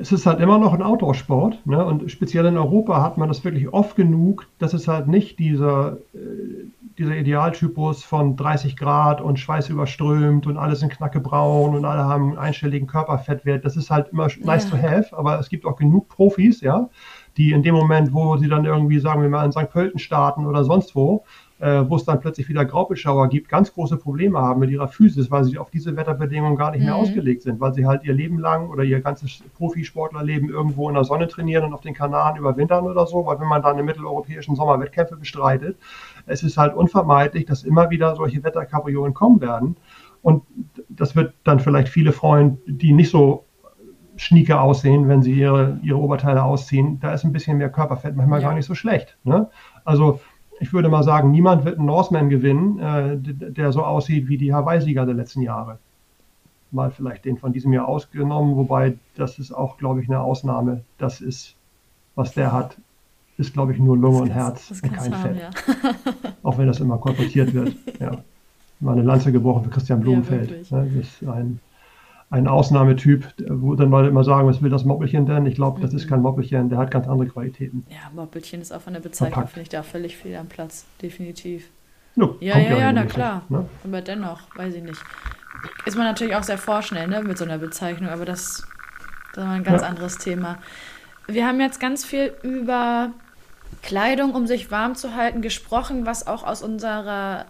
B: es ist halt immer noch ein Outdoor-Sport. Ne? Und speziell in Europa hat man das wirklich oft genug, dass es halt nicht dieser, äh, dieser Idealtypus von 30 Grad und Schweiß überströmt und alles in Knacke braun und alle haben einen einstelligen Körperfettwert. Das ist halt immer nice to have, aber es gibt auch genug Profis, ja, die in dem Moment, wo sie dann irgendwie, sagen wir mal, in St. Pölten starten oder sonst wo, äh, wo es dann plötzlich wieder Graupelschauer gibt, ganz große Probleme haben mit ihrer Physis, weil sie auf diese Wetterbedingungen gar nicht mehr mhm. ausgelegt sind, weil sie halt ihr Leben lang oder ihr ganzes Profisportlerleben irgendwo in der Sonne trainieren und auf den Kanaren überwintern oder so, weil wenn man dann im mitteleuropäischen Sommer Wettkämpfe bestreitet, es ist halt unvermeidlich, dass immer wieder solche Wetterkapriolen kommen werden. Und das wird dann vielleicht viele freuen, die nicht so schnieke aussehen, wenn sie ihre, ihre Oberteile ausziehen. Da ist ein bisschen mehr Körperfett manchmal ja. gar nicht so schlecht. Ne? Also ich würde mal sagen, niemand wird einen Norseman gewinnen, äh, der so aussieht wie die Hawaii-Sieger der letzten Jahre. Mal vielleicht den von diesem Jahr ausgenommen, wobei das ist auch, glaube ich, eine Ausnahme. Das ist, was der hat, ist, glaube ich, nur Lunge und Herz und kein haben, Fett. Ja. auch wenn das immer kolportiert wird. Ja. Mal eine Lanze gebrochen für Christian Blumenfeld. Ja, das ist ein ein Ausnahmetyp, wo dann Leute immer sagen, was will das Moppelchen denn? Ich glaube, das mhm. ist kein Moppelchen, der hat ganz andere Qualitäten.
A: Ja, Moppelchen ist auch von der Bezeichnung, finde ich, da völlig viel am Platz, definitiv. No, ja, ja, ja, na klar. Ne? Aber dennoch, weiß ich nicht. Ist man natürlich auch sehr vorschnell, ne, mit so einer Bezeichnung, aber das, das ist ein ganz ja. anderes Thema. Wir haben jetzt ganz viel über Kleidung, um sich warm zu halten, gesprochen, was auch aus unserer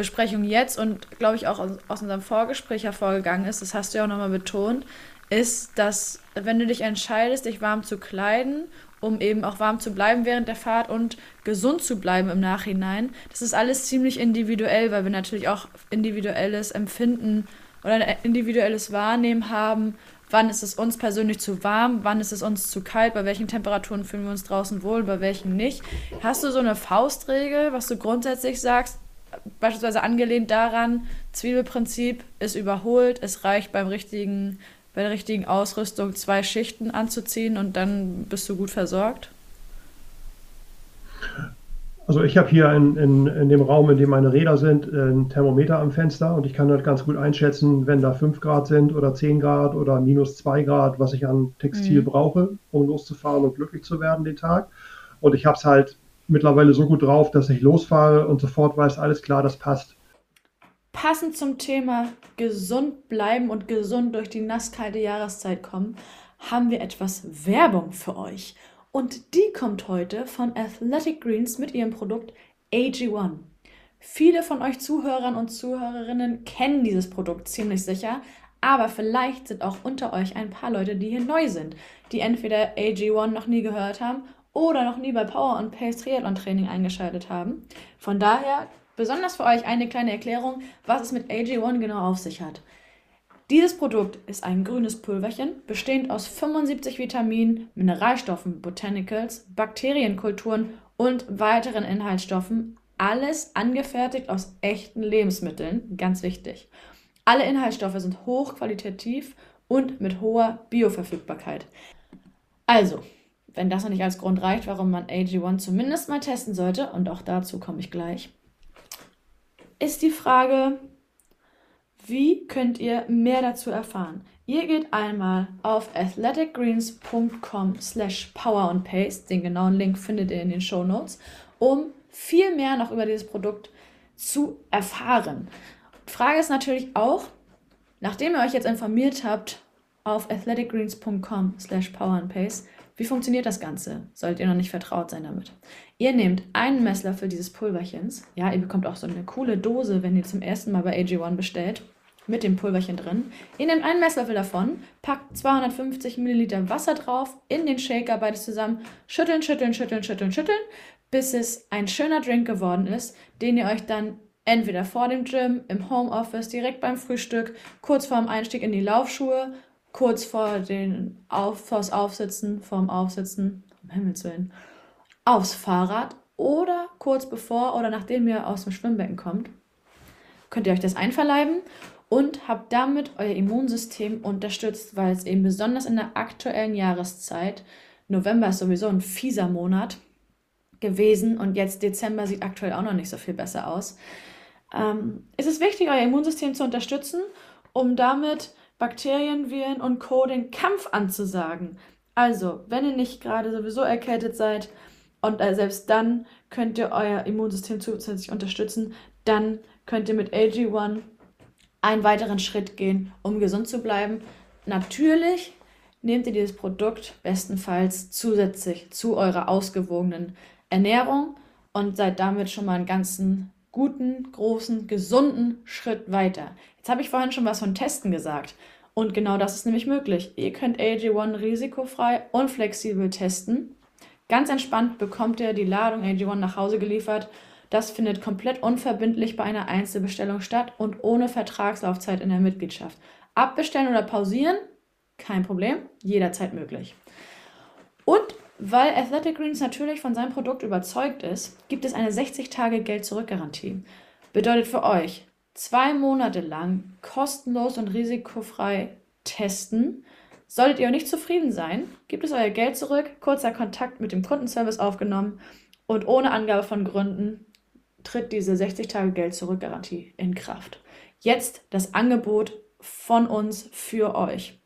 A: Besprechung jetzt und glaube ich auch aus, aus unserem Vorgespräch hervorgegangen ist, das hast du ja auch nochmal betont, ist, dass wenn du dich entscheidest, dich warm zu kleiden, um eben auch warm zu bleiben während der Fahrt und gesund zu bleiben im Nachhinein, das ist alles ziemlich individuell, weil wir natürlich auch individuelles Empfinden oder ein individuelles Wahrnehmen haben, wann ist es uns persönlich zu warm, wann ist es uns zu kalt, bei welchen Temperaturen fühlen wir uns draußen wohl, bei welchen nicht. Hast du so eine Faustregel, was du grundsätzlich sagst, beispielsweise angelehnt daran, Zwiebelprinzip ist überholt, es reicht beim richtigen, bei der richtigen Ausrüstung zwei Schichten anzuziehen und dann bist du gut versorgt?
B: Also ich habe hier in, in, in, dem Raum, in dem meine Räder sind, ein Thermometer am Fenster und ich kann halt ganz gut einschätzen, wenn da 5 Grad sind oder 10 Grad oder minus 2 Grad, was ich an Textil mhm. brauche, um loszufahren und glücklich zu werden den Tag. Und ich habe es halt mittlerweile so gut drauf, dass ich losfahre und sofort weiß, alles klar, das passt.
A: Passend zum Thema gesund bleiben und gesund durch die nasskalte Jahreszeit kommen, haben wir etwas Werbung für euch. Und die kommt heute von Athletic Greens mit ihrem Produkt AG1. Viele von euch Zuhörern und Zuhörerinnen kennen dieses Produkt ziemlich sicher, Aber vielleicht sind auch unter euch ein paar Leute, die hier neu sind, die entweder AG1 noch nie gehört haben oder noch nie bei Power und Pace Triathlon Training eingeschaltet haben. Von daher besonders für euch eine kleine Erklärung, was es mit AG1 genau auf sich hat. Dieses Produkt ist ein grünes Pulverchen, bestehend aus 75 Vitaminen, Mineralstoffen, Botanicals, Bakterienkulturen und weiteren Inhaltsstoffen. Alles angefertigt aus echten Lebensmitteln, ganz wichtig. Alle Inhaltsstoffe sind hochqualitativ und mit hoher Bioverfügbarkeit. Also, wenn das noch nicht als Grund reicht, warum man AG1 zumindest mal testen sollte, und auch dazu komme ich gleich, ist die Frage, wie könnt ihr mehr dazu erfahren? Ihr geht einmal auf athleticgreens.com slash power and paste, den genauen Link findet ihr in den Show Notes, um viel mehr noch über dieses Produkt zu erfahren. Frage ist natürlich auch, nachdem ihr euch jetzt informiert habt auf athleticgreens.com slash power and pace, wie funktioniert das Ganze? Solltet ihr noch nicht vertraut sein damit. Ihr nehmt einen Messlöffel dieses Pulverchens. Ja, ihr bekommt auch so eine coole Dose, wenn ihr zum ersten Mal bei AG1 bestellt. Mit dem Pulverchen drin. Ihr nehmt einen Messlöffel davon, packt 250 Milliliter Wasser drauf, in den Shaker beides zusammen, schütteln, schütteln, schütteln, schütteln, schütteln, bis es ein schöner Drink geworden ist, den ihr euch dann entweder vor dem Gym, im Homeoffice, direkt beim Frühstück, kurz vor dem Einstieg in die Laufschuhe kurz vor den Auf, vors Aufsitzen, vorm Aufsitzen, um Himmels Willen, aufs Fahrrad oder kurz bevor oder nachdem ihr aus dem Schwimmbecken kommt, könnt ihr euch das einverleiben und habt damit euer Immunsystem unterstützt, weil es eben besonders in der aktuellen Jahreszeit, November ist sowieso ein fieser Monat gewesen und jetzt Dezember sieht aktuell auch noch nicht so viel besser aus, ähm, ist es wichtig, euer Immunsystem zu unterstützen, um damit Bakterien, Viren und Co. den Kampf anzusagen. Also, wenn ihr nicht gerade sowieso erkältet seid und äh, selbst dann könnt ihr euer Immunsystem zusätzlich unterstützen, dann könnt ihr mit AG1 einen weiteren Schritt gehen, um gesund zu bleiben. Natürlich nehmt ihr dieses Produkt bestenfalls zusätzlich zu eurer ausgewogenen Ernährung und seid damit schon mal einen ganzen guten, großen, gesunden Schritt weiter. Jetzt habe ich vorhin schon was von Testen gesagt. Und genau das ist nämlich möglich. Ihr könnt AG1 risikofrei und flexibel testen. Ganz entspannt bekommt ihr die Ladung AG1 nach Hause geliefert. Das findet komplett unverbindlich bei einer Einzelbestellung statt und ohne Vertragslaufzeit in der Mitgliedschaft. Abbestellen oder pausieren? Kein Problem, jederzeit möglich. Und weil Athletic Greens natürlich von seinem Produkt überzeugt ist, gibt es eine 60-Tage-Geld-Zurück-Garantie. Bedeutet für euch, zwei Monate lang kostenlos und risikofrei testen. Solltet ihr nicht zufrieden sein, gibt es euer Geld zurück, kurzer Kontakt mit dem Kundenservice aufgenommen und ohne Angabe von Gründen tritt diese 60-Tage-Geld-Zurück-Garantie in Kraft. Jetzt das Angebot von uns für euch.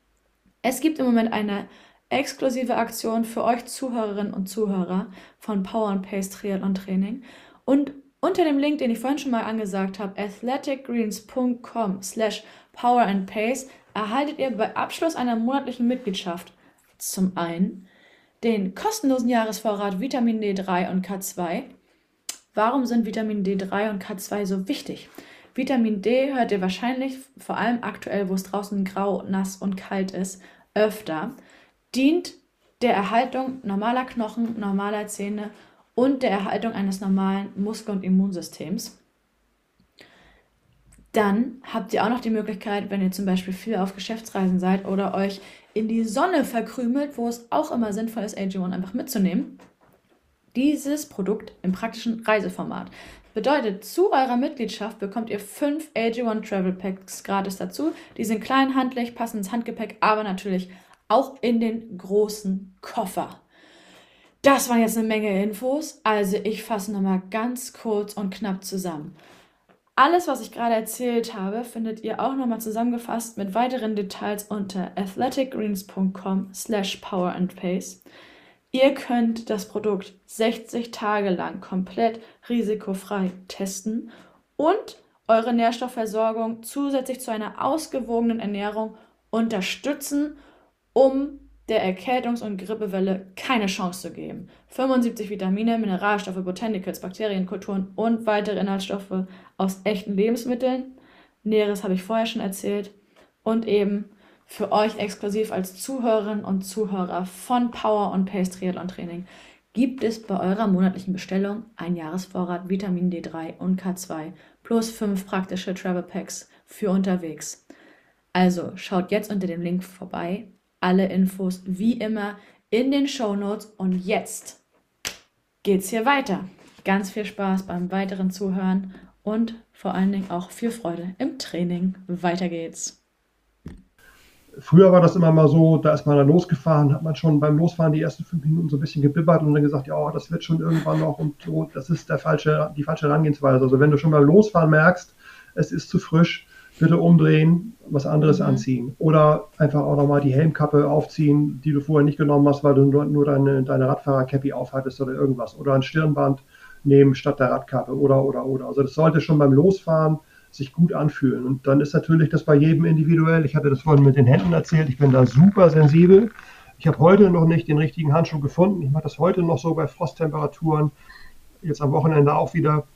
A: Es gibt im Moment eine exklusive Aktion für euch Zuhörerinnen und Zuhörer von Power and Pace Triathlon Training. Und unter dem Link, den ich vorhin schon mal angesagt habe, athleticgreens.com slash power and pace, erhaltet ihr bei Abschluss einer monatlichen Mitgliedschaft zum einen den kostenlosen Jahresvorrat Vitamin D3 und K2. Warum sind Vitamin D3 und K2 so wichtig? Vitamin D hört ihr wahrscheinlich, vor allem aktuell, wo es draußen grau, nass und kalt ist, öfter dient der Erhaltung normaler Knochen, normaler Zähne und der Erhaltung eines normalen Muskel- und Immunsystems. Dann habt ihr auch noch die Möglichkeit, wenn ihr zum Beispiel viel auf Geschäftsreisen seid oder euch in die Sonne verkrümelt, wo es auch immer sinnvoll ist, AG1 einfach mitzunehmen, dieses Produkt im praktischen Reiseformat. Bedeutet, zu eurer Mitgliedschaft bekommt ihr fünf AG1 Travel Packs gratis dazu. Die sind klein, handlich, passen ins Handgepäck, aber natürlich auch in den großen Koffer. Das waren jetzt eine Menge Infos, also ich fasse nochmal ganz kurz und knapp zusammen. Alles, was ich gerade erzählt habe, findet ihr auch nochmal zusammengefasst mit weiteren Details unter athleticgreens.com slash power and pace. Ihr könnt das Produkt 60 Tage lang komplett risikofrei testen und eure Nährstoffversorgung zusätzlich zu einer ausgewogenen Ernährung unterstützen um der Erkältungs- und Grippewelle keine Chance zu geben. 75 Vitamine, Mineralstoffe, Botanicals, Bakterienkulturen und weitere Inhaltsstoffe aus echten Lebensmitteln. Näheres habe ich vorher schon erzählt. und eben für euch exklusiv als Zuhörerinnen und Zuhörer von Power und Pace Triathlon Training gibt es bei eurer monatlichen Bestellung ein Jahresvorrat Vitamin D3 und K2 plus fünf praktische Travel Packs für unterwegs. Also schaut jetzt unter dem Link vorbei. Alle Infos wie immer in den Show Notes und jetzt geht's hier weiter. Ganz viel Spaß beim weiteren Zuhören und vor allen Dingen auch viel Freude im Training. Weiter geht's.
B: Früher war das immer mal so, da ist man dann losgefahren, hat man schon beim Losfahren die ersten fünf Minuten so ein bisschen gebibbert und dann gesagt, ja, das wird schon irgendwann noch und so, das ist der falsche, die falsche Herangehensweise. Also wenn du schon beim Losfahren merkst, es ist zu frisch, bitte umdrehen, was anderes mhm. anziehen. Oder einfach auch nochmal die Helmkappe aufziehen, die du vorher nicht genommen hast, weil du nur, nur deine, deine Radfahrer-Cappy aufhattest oder irgendwas. Oder ein Stirnband nehmen statt der Radkappe oder, oder, oder. Also das sollte schon beim Losfahren sich gut anfühlen. Und dann ist natürlich das bei jedem individuell. Ich hatte das vorhin mit den Händen erzählt. Ich bin da super sensibel. Ich habe heute noch nicht den richtigen Handschuh gefunden. Ich mache das heute noch so bei Frosttemperaturen. Jetzt am Wochenende auch wieder,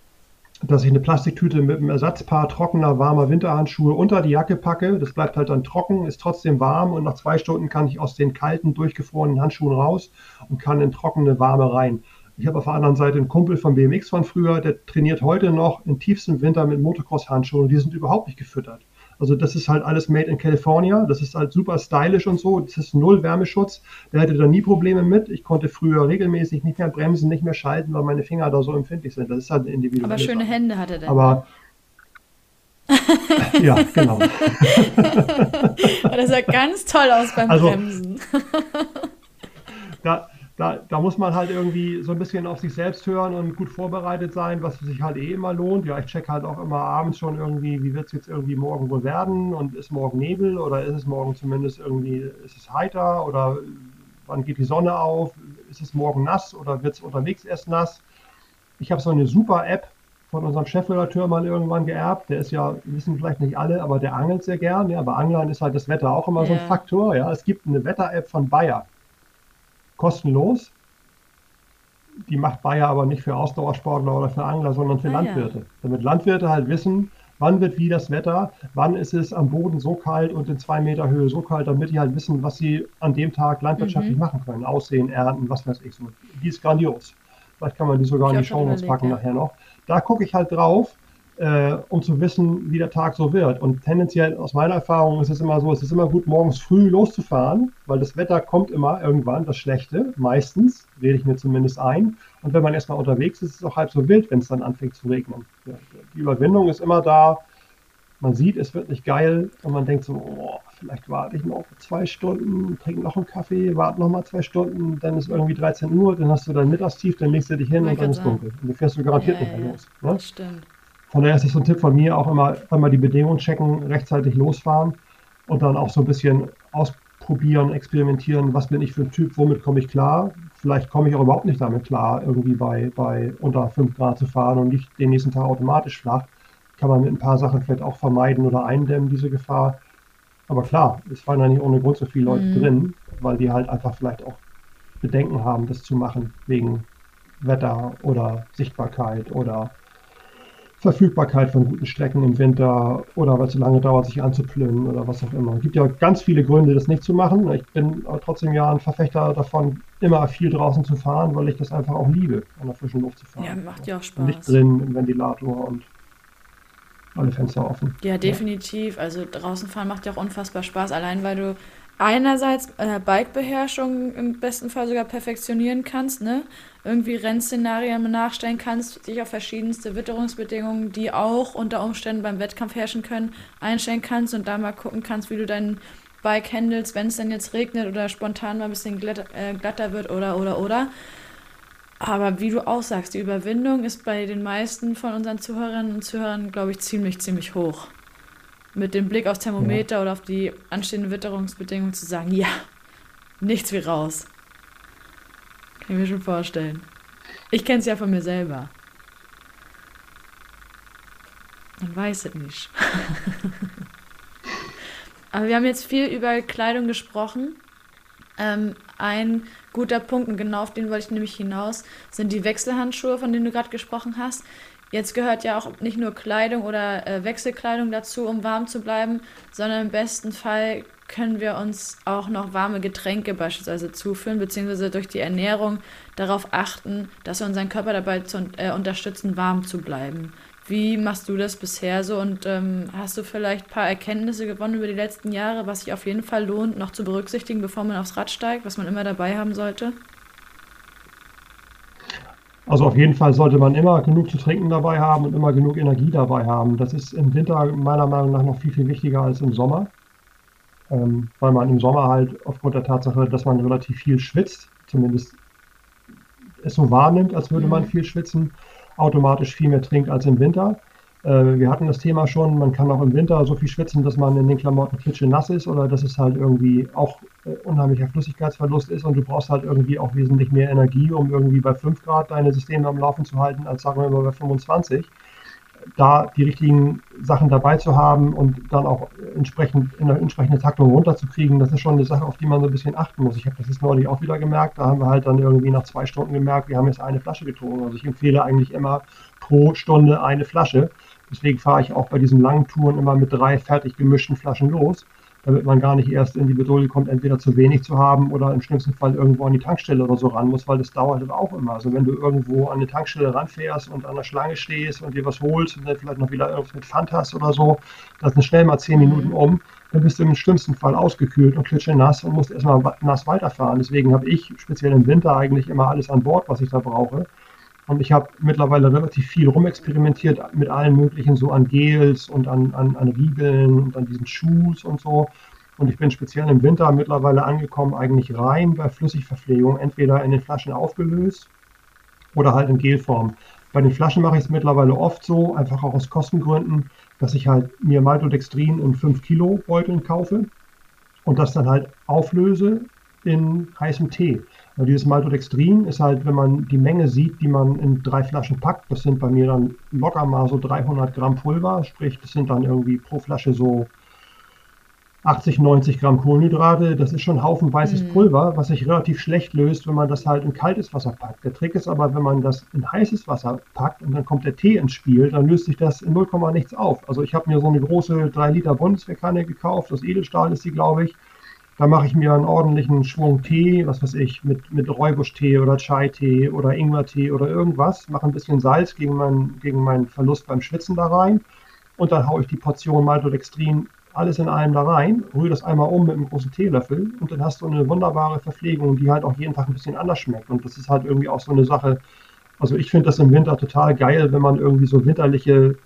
B: dass ich eine Plastiktüte mit einem Ersatzpaar trockener, warmer Winterhandschuhe unter die Jacke packe. Das bleibt halt dann trocken, ist trotzdem warm und nach zwei Stunden kann ich aus den kalten, durchgefrorenen Handschuhen raus und kann in trockene, warme rein. Ich habe auf der anderen Seite einen Kumpel von BMX von früher, der trainiert heute noch im tiefsten Winter mit Motocross-Handschuhen und die sind überhaupt nicht gefüttert. Also das ist halt alles made in California, das ist halt super stylisch und so, das ist null Wärmeschutz, der hätte da nie Probleme mit. Ich konnte früher regelmäßig nicht mehr bremsen, nicht mehr schalten, weil meine Finger da so empfindlich sind. Das ist halt individuell.
A: Aber schöne. Hände hatte der.
B: Aber ja, genau.
A: das sah ganz toll aus beim also, Bremsen.
B: da, da, da muss man halt irgendwie so ein bisschen auf sich selbst hören und gut vorbereitet sein, was sich halt eh immer lohnt. Ja, ich check halt auch immer abends schon irgendwie, wie wird es jetzt irgendwie morgen wohl werden und ist morgen Nebel oder ist es morgen zumindest irgendwie, ist es heiter oder wann geht die Sonne auf, ist es morgen nass oder wird es unterwegs erst nass. Ich habe so eine super App von unserem Chefredakteur mal irgendwann geerbt. Der ist ja, wissen vielleicht nicht alle, aber der angelt sehr gern. Ja, bei Anglern ist halt das Wetter auch immer yeah. so ein Faktor. Ja, es gibt eine Wetter-App von Bayer kostenlos. Die macht Bayer aber nicht für Ausdauersportler oder für Angler, sondern für ah, Landwirte. Ja. Damit Landwirte halt wissen, wann wird wie das Wetter, wann ist es am Boden so kalt und in zwei Meter Höhe so kalt, damit die halt wissen, was sie an dem Tag landwirtschaftlich mhm. machen können. Aussehen, ernten, was weiß ich so. Die ist grandios. Vielleicht kann man die sogar ich in die Show packen ja. nachher noch. Da gucke ich halt drauf äh, um zu wissen, wie der Tag so wird. Und tendenziell aus meiner Erfahrung ist es immer so, es ist immer gut, morgens früh loszufahren, weil das Wetter kommt immer irgendwann, das Schlechte, meistens, rede ich mir zumindest ein. Und wenn man erstmal unterwegs ist, ist es auch halb so wild, wenn es dann anfängt zu regnen. Die Überwindung ist immer da. Man sieht, es wird nicht geil und man denkt so, oh, vielleicht warte ich noch zwei Stunden, trinke noch einen Kaffee, warte noch mal zwei Stunden, dann ist irgendwie 13 Uhr, dann hast du dein Mittagstief, dann legst du dich hin und dann ist dunkel. Und du fährst du garantiert ja, nicht mehr ja, los. Ne? Stimmt. Von daher ist es so ein Tipp von mir, auch immer einmal die Bedingungen checken, rechtzeitig losfahren und dann auch so ein bisschen ausprobieren, experimentieren, was bin ich für ein Typ, womit komme ich klar. Vielleicht komme ich auch überhaupt nicht damit klar, irgendwie bei, bei unter 5 Grad zu fahren und nicht den nächsten Tag automatisch flach. Kann man mit ein paar Sachen vielleicht auch vermeiden oder eindämmen, diese Gefahr. Aber klar, es fallen ja nicht ohne Grund so viele Leute mhm. drin, weil die halt einfach vielleicht auch Bedenken haben, das zu machen, wegen Wetter oder Sichtbarkeit oder Verfügbarkeit von guten Strecken im Winter oder weil es so lange dauert, sich anzuplünnen oder was auch immer. Es gibt ja ganz viele Gründe, das nicht zu machen. Ich bin trotzdem ja ein Verfechter davon, immer viel draußen zu fahren, weil ich das einfach auch liebe, an der frischen Luft zu fahren.
A: Ja, macht ja auch Spaß.
B: Nicht drin im Ventilator und alle Fenster offen.
A: Ja, definitiv. Also draußen fahren macht ja auch unfassbar Spaß, allein weil du einerseits äh, Bikebeherrschung im besten Fall sogar perfektionieren kannst, ne? Irgendwie Rennszenarien nachstellen kannst, dich auf verschiedenste Witterungsbedingungen, die auch unter Umständen beim Wettkampf herrschen können, einstellen kannst und da mal gucken kannst, wie du dein Bike handelst, wenn es denn jetzt regnet oder spontan mal ein bisschen glatter, äh, glatter wird oder oder oder. Aber wie du auch sagst, die Überwindung ist bei den meisten von unseren Zuhörerinnen und Zuhörern, glaube ich, ziemlich, ziemlich hoch mit dem Blick aufs Thermometer ja. oder auf die anstehenden Witterungsbedingungen zu sagen, ja, nichts wie raus. Kann ich mir schon vorstellen. Ich kenne es ja von mir selber. Man weiß es nicht. Aber wir haben jetzt viel über Kleidung gesprochen. Ähm, ein guter Punkt, und genau auf den wollte ich nämlich hinaus, sind die Wechselhandschuhe, von denen du gerade gesprochen hast. Jetzt gehört ja auch nicht nur Kleidung oder äh, Wechselkleidung dazu, um warm zu bleiben, sondern im besten Fall können wir uns auch noch warme Getränke beispielsweise zuführen, beziehungsweise durch die Ernährung darauf achten, dass wir unseren Körper dabei zu, äh, unterstützen, warm zu bleiben. Wie machst du das bisher so und ähm, hast du vielleicht ein paar Erkenntnisse gewonnen über die letzten Jahre, was sich auf jeden Fall lohnt, noch zu berücksichtigen, bevor man aufs Rad steigt, was man immer dabei haben sollte?
B: Also auf jeden Fall sollte man immer genug zu trinken dabei haben und immer genug Energie dabei haben. Das ist im Winter meiner Meinung nach noch viel, viel wichtiger als im Sommer, ähm, weil man im Sommer halt aufgrund der Tatsache, dass man relativ viel schwitzt, zumindest es so wahrnimmt, als würde man mhm. viel schwitzen, automatisch viel mehr trinkt als im Winter. Äh, wir hatten das Thema schon, man kann auch im Winter so viel schwitzen, dass man in den Klamotten nass ist oder dass es halt irgendwie auch äh, unheimlicher Flüssigkeitsverlust ist und du brauchst halt irgendwie auch wesentlich mehr Energie, um irgendwie bei 5 Grad deine Systeme am Laufen zu halten, als sagen wir mal bei 25 da die richtigen Sachen dabei zu haben und dann auch entsprechend in der entsprechenden Taktung runterzukriegen, das ist schon eine Sache, auf die man so ein bisschen achten muss. Ich habe das jetzt neulich auch wieder gemerkt. Da haben wir halt dann irgendwie nach zwei Stunden gemerkt, wir haben jetzt eine Flasche getrunken. Also ich empfehle eigentlich immer pro Stunde eine Flasche. Deswegen fahre ich auch bei diesen langen Touren immer mit drei fertig gemischten Flaschen los damit man gar nicht erst in die Bedrohung kommt, entweder zu wenig zu haben oder im schlimmsten Fall irgendwo an die Tankstelle oder so ran muss, weil das dauert dann auch immer. Also wenn du irgendwo an eine Tankstelle ranfährst und an der Schlange stehst und dir was holst und dann vielleicht noch wieder irgendwas mit Pfand hast oder so, das sind schnell mal zehn Minuten um, dann bist du im schlimmsten Fall ausgekühlt und klitschenass und musst erstmal nass weiterfahren. Deswegen habe ich speziell im Winter eigentlich immer alles an Bord, was ich da brauche. Und ich habe mittlerweile relativ viel rumexperimentiert mit allen möglichen, so an Gels und an, an, an Riegeln und an diesen Shoes und so. Und ich bin speziell im Winter mittlerweile angekommen, eigentlich rein bei Flüssigverpflegung, entweder in den Flaschen aufgelöst oder halt in Gelform. Bei den Flaschen mache ich es mittlerweile oft so, einfach auch aus Kostengründen, dass ich halt mir Maltodextrin in 5 Kilo Beuteln kaufe und das dann halt auflöse in heißem Tee. Weil dieses Maltodextrin ist halt, wenn man die Menge sieht, die man in drei Flaschen packt, das sind bei mir dann locker mal so 300 Gramm Pulver, sprich, das sind dann irgendwie pro Flasche so 80, 90 Gramm Kohlenhydrate. Das ist schon ein Haufen weißes mhm. Pulver, was sich relativ schlecht löst, wenn man das halt in kaltes Wasser packt. Der Trick ist aber, wenn man das in heißes Wasser packt und dann kommt der Tee ins Spiel, dann löst sich das in 0, nichts auf. Also ich habe mir so eine große 3 Liter Bundeswehrkanne gekauft, aus Edelstahl ist sie, glaube ich da mache ich mir einen ordentlichen Schwung Tee, was weiß ich, mit, mit Räubusch-Tee oder Chai-Tee oder Ingwer-Tee oder irgendwas, mache ein bisschen Salz gegen, mein, gegen meinen Verlust beim Schwitzen da rein und dann haue ich die Portion Maltodextrin alles in allem da rein, rühre das einmal um mit einem großen Teelöffel und dann hast du eine wunderbare Verpflegung, die halt auch jeden Tag ein bisschen anders schmeckt. Und das ist halt irgendwie auch so eine Sache. Also ich finde das im Winter total geil, wenn man irgendwie so winterliche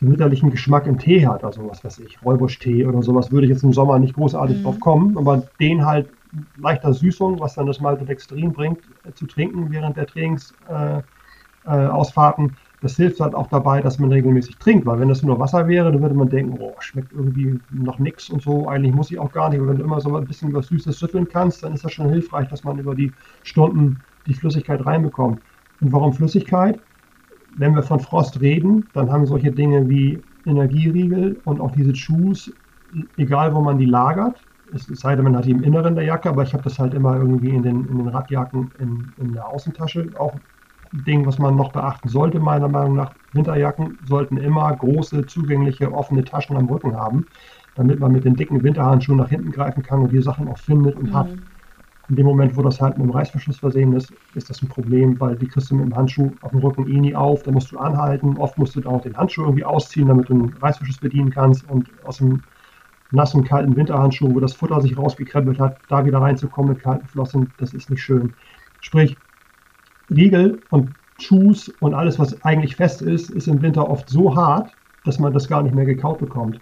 B: einen winterlichen Geschmack im Tee hat, also was weiß ich, Räubusch-Tee oder sowas, würde ich jetzt im Sommer nicht großartig mhm. drauf kommen, aber den halt leichter Süßung, was dann das Maltodextrin bringt, äh, zu trinken während der Trainingsausfahrten, äh, äh, das hilft halt auch dabei, dass man regelmäßig trinkt, weil wenn das nur Wasser wäre, dann würde man denken, oh, schmeckt irgendwie noch nichts und so, eigentlich muss ich auch gar nicht, aber wenn du immer so ein bisschen was Süßes schütteln kannst, dann ist das schon hilfreich, dass man über die Stunden die Flüssigkeit reinbekommt. Und warum Flüssigkeit? Wenn wir von Frost reden, dann haben solche Dinge wie Energieriegel und auch diese Shoes, egal wo man die lagert, es sei denn, man hat die im Inneren der Jacke, aber ich habe das halt immer irgendwie in den, in den Radjacken in, in der Außentasche. Auch ein Ding, was man noch beachten sollte, meiner Meinung nach. Winterjacken sollten immer große, zugängliche, offene Taschen am Rücken haben, damit man mit den dicken Winterhandschuhen nach hinten greifen kann und die Sachen auch findet und mhm. hat. In dem Moment, wo das halt mit dem Reißverschluss versehen ist, ist das ein Problem, weil die kriegst du mit dem Handschuh auf dem Rücken eh nie auf. Da musst du anhalten. Oft musst du dann auch den Handschuh irgendwie ausziehen, damit du den Reißverschluss bedienen kannst. Und aus dem nassen, kalten Winterhandschuh, wo das Futter sich rausgekrempelt hat, da wieder reinzukommen mit kalten Flossen, das ist nicht schön. Sprich, Riegel und Shoes und alles, was eigentlich fest ist, ist im Winter oft so hart, dass man das gar nicht mehr gekaut bekommt.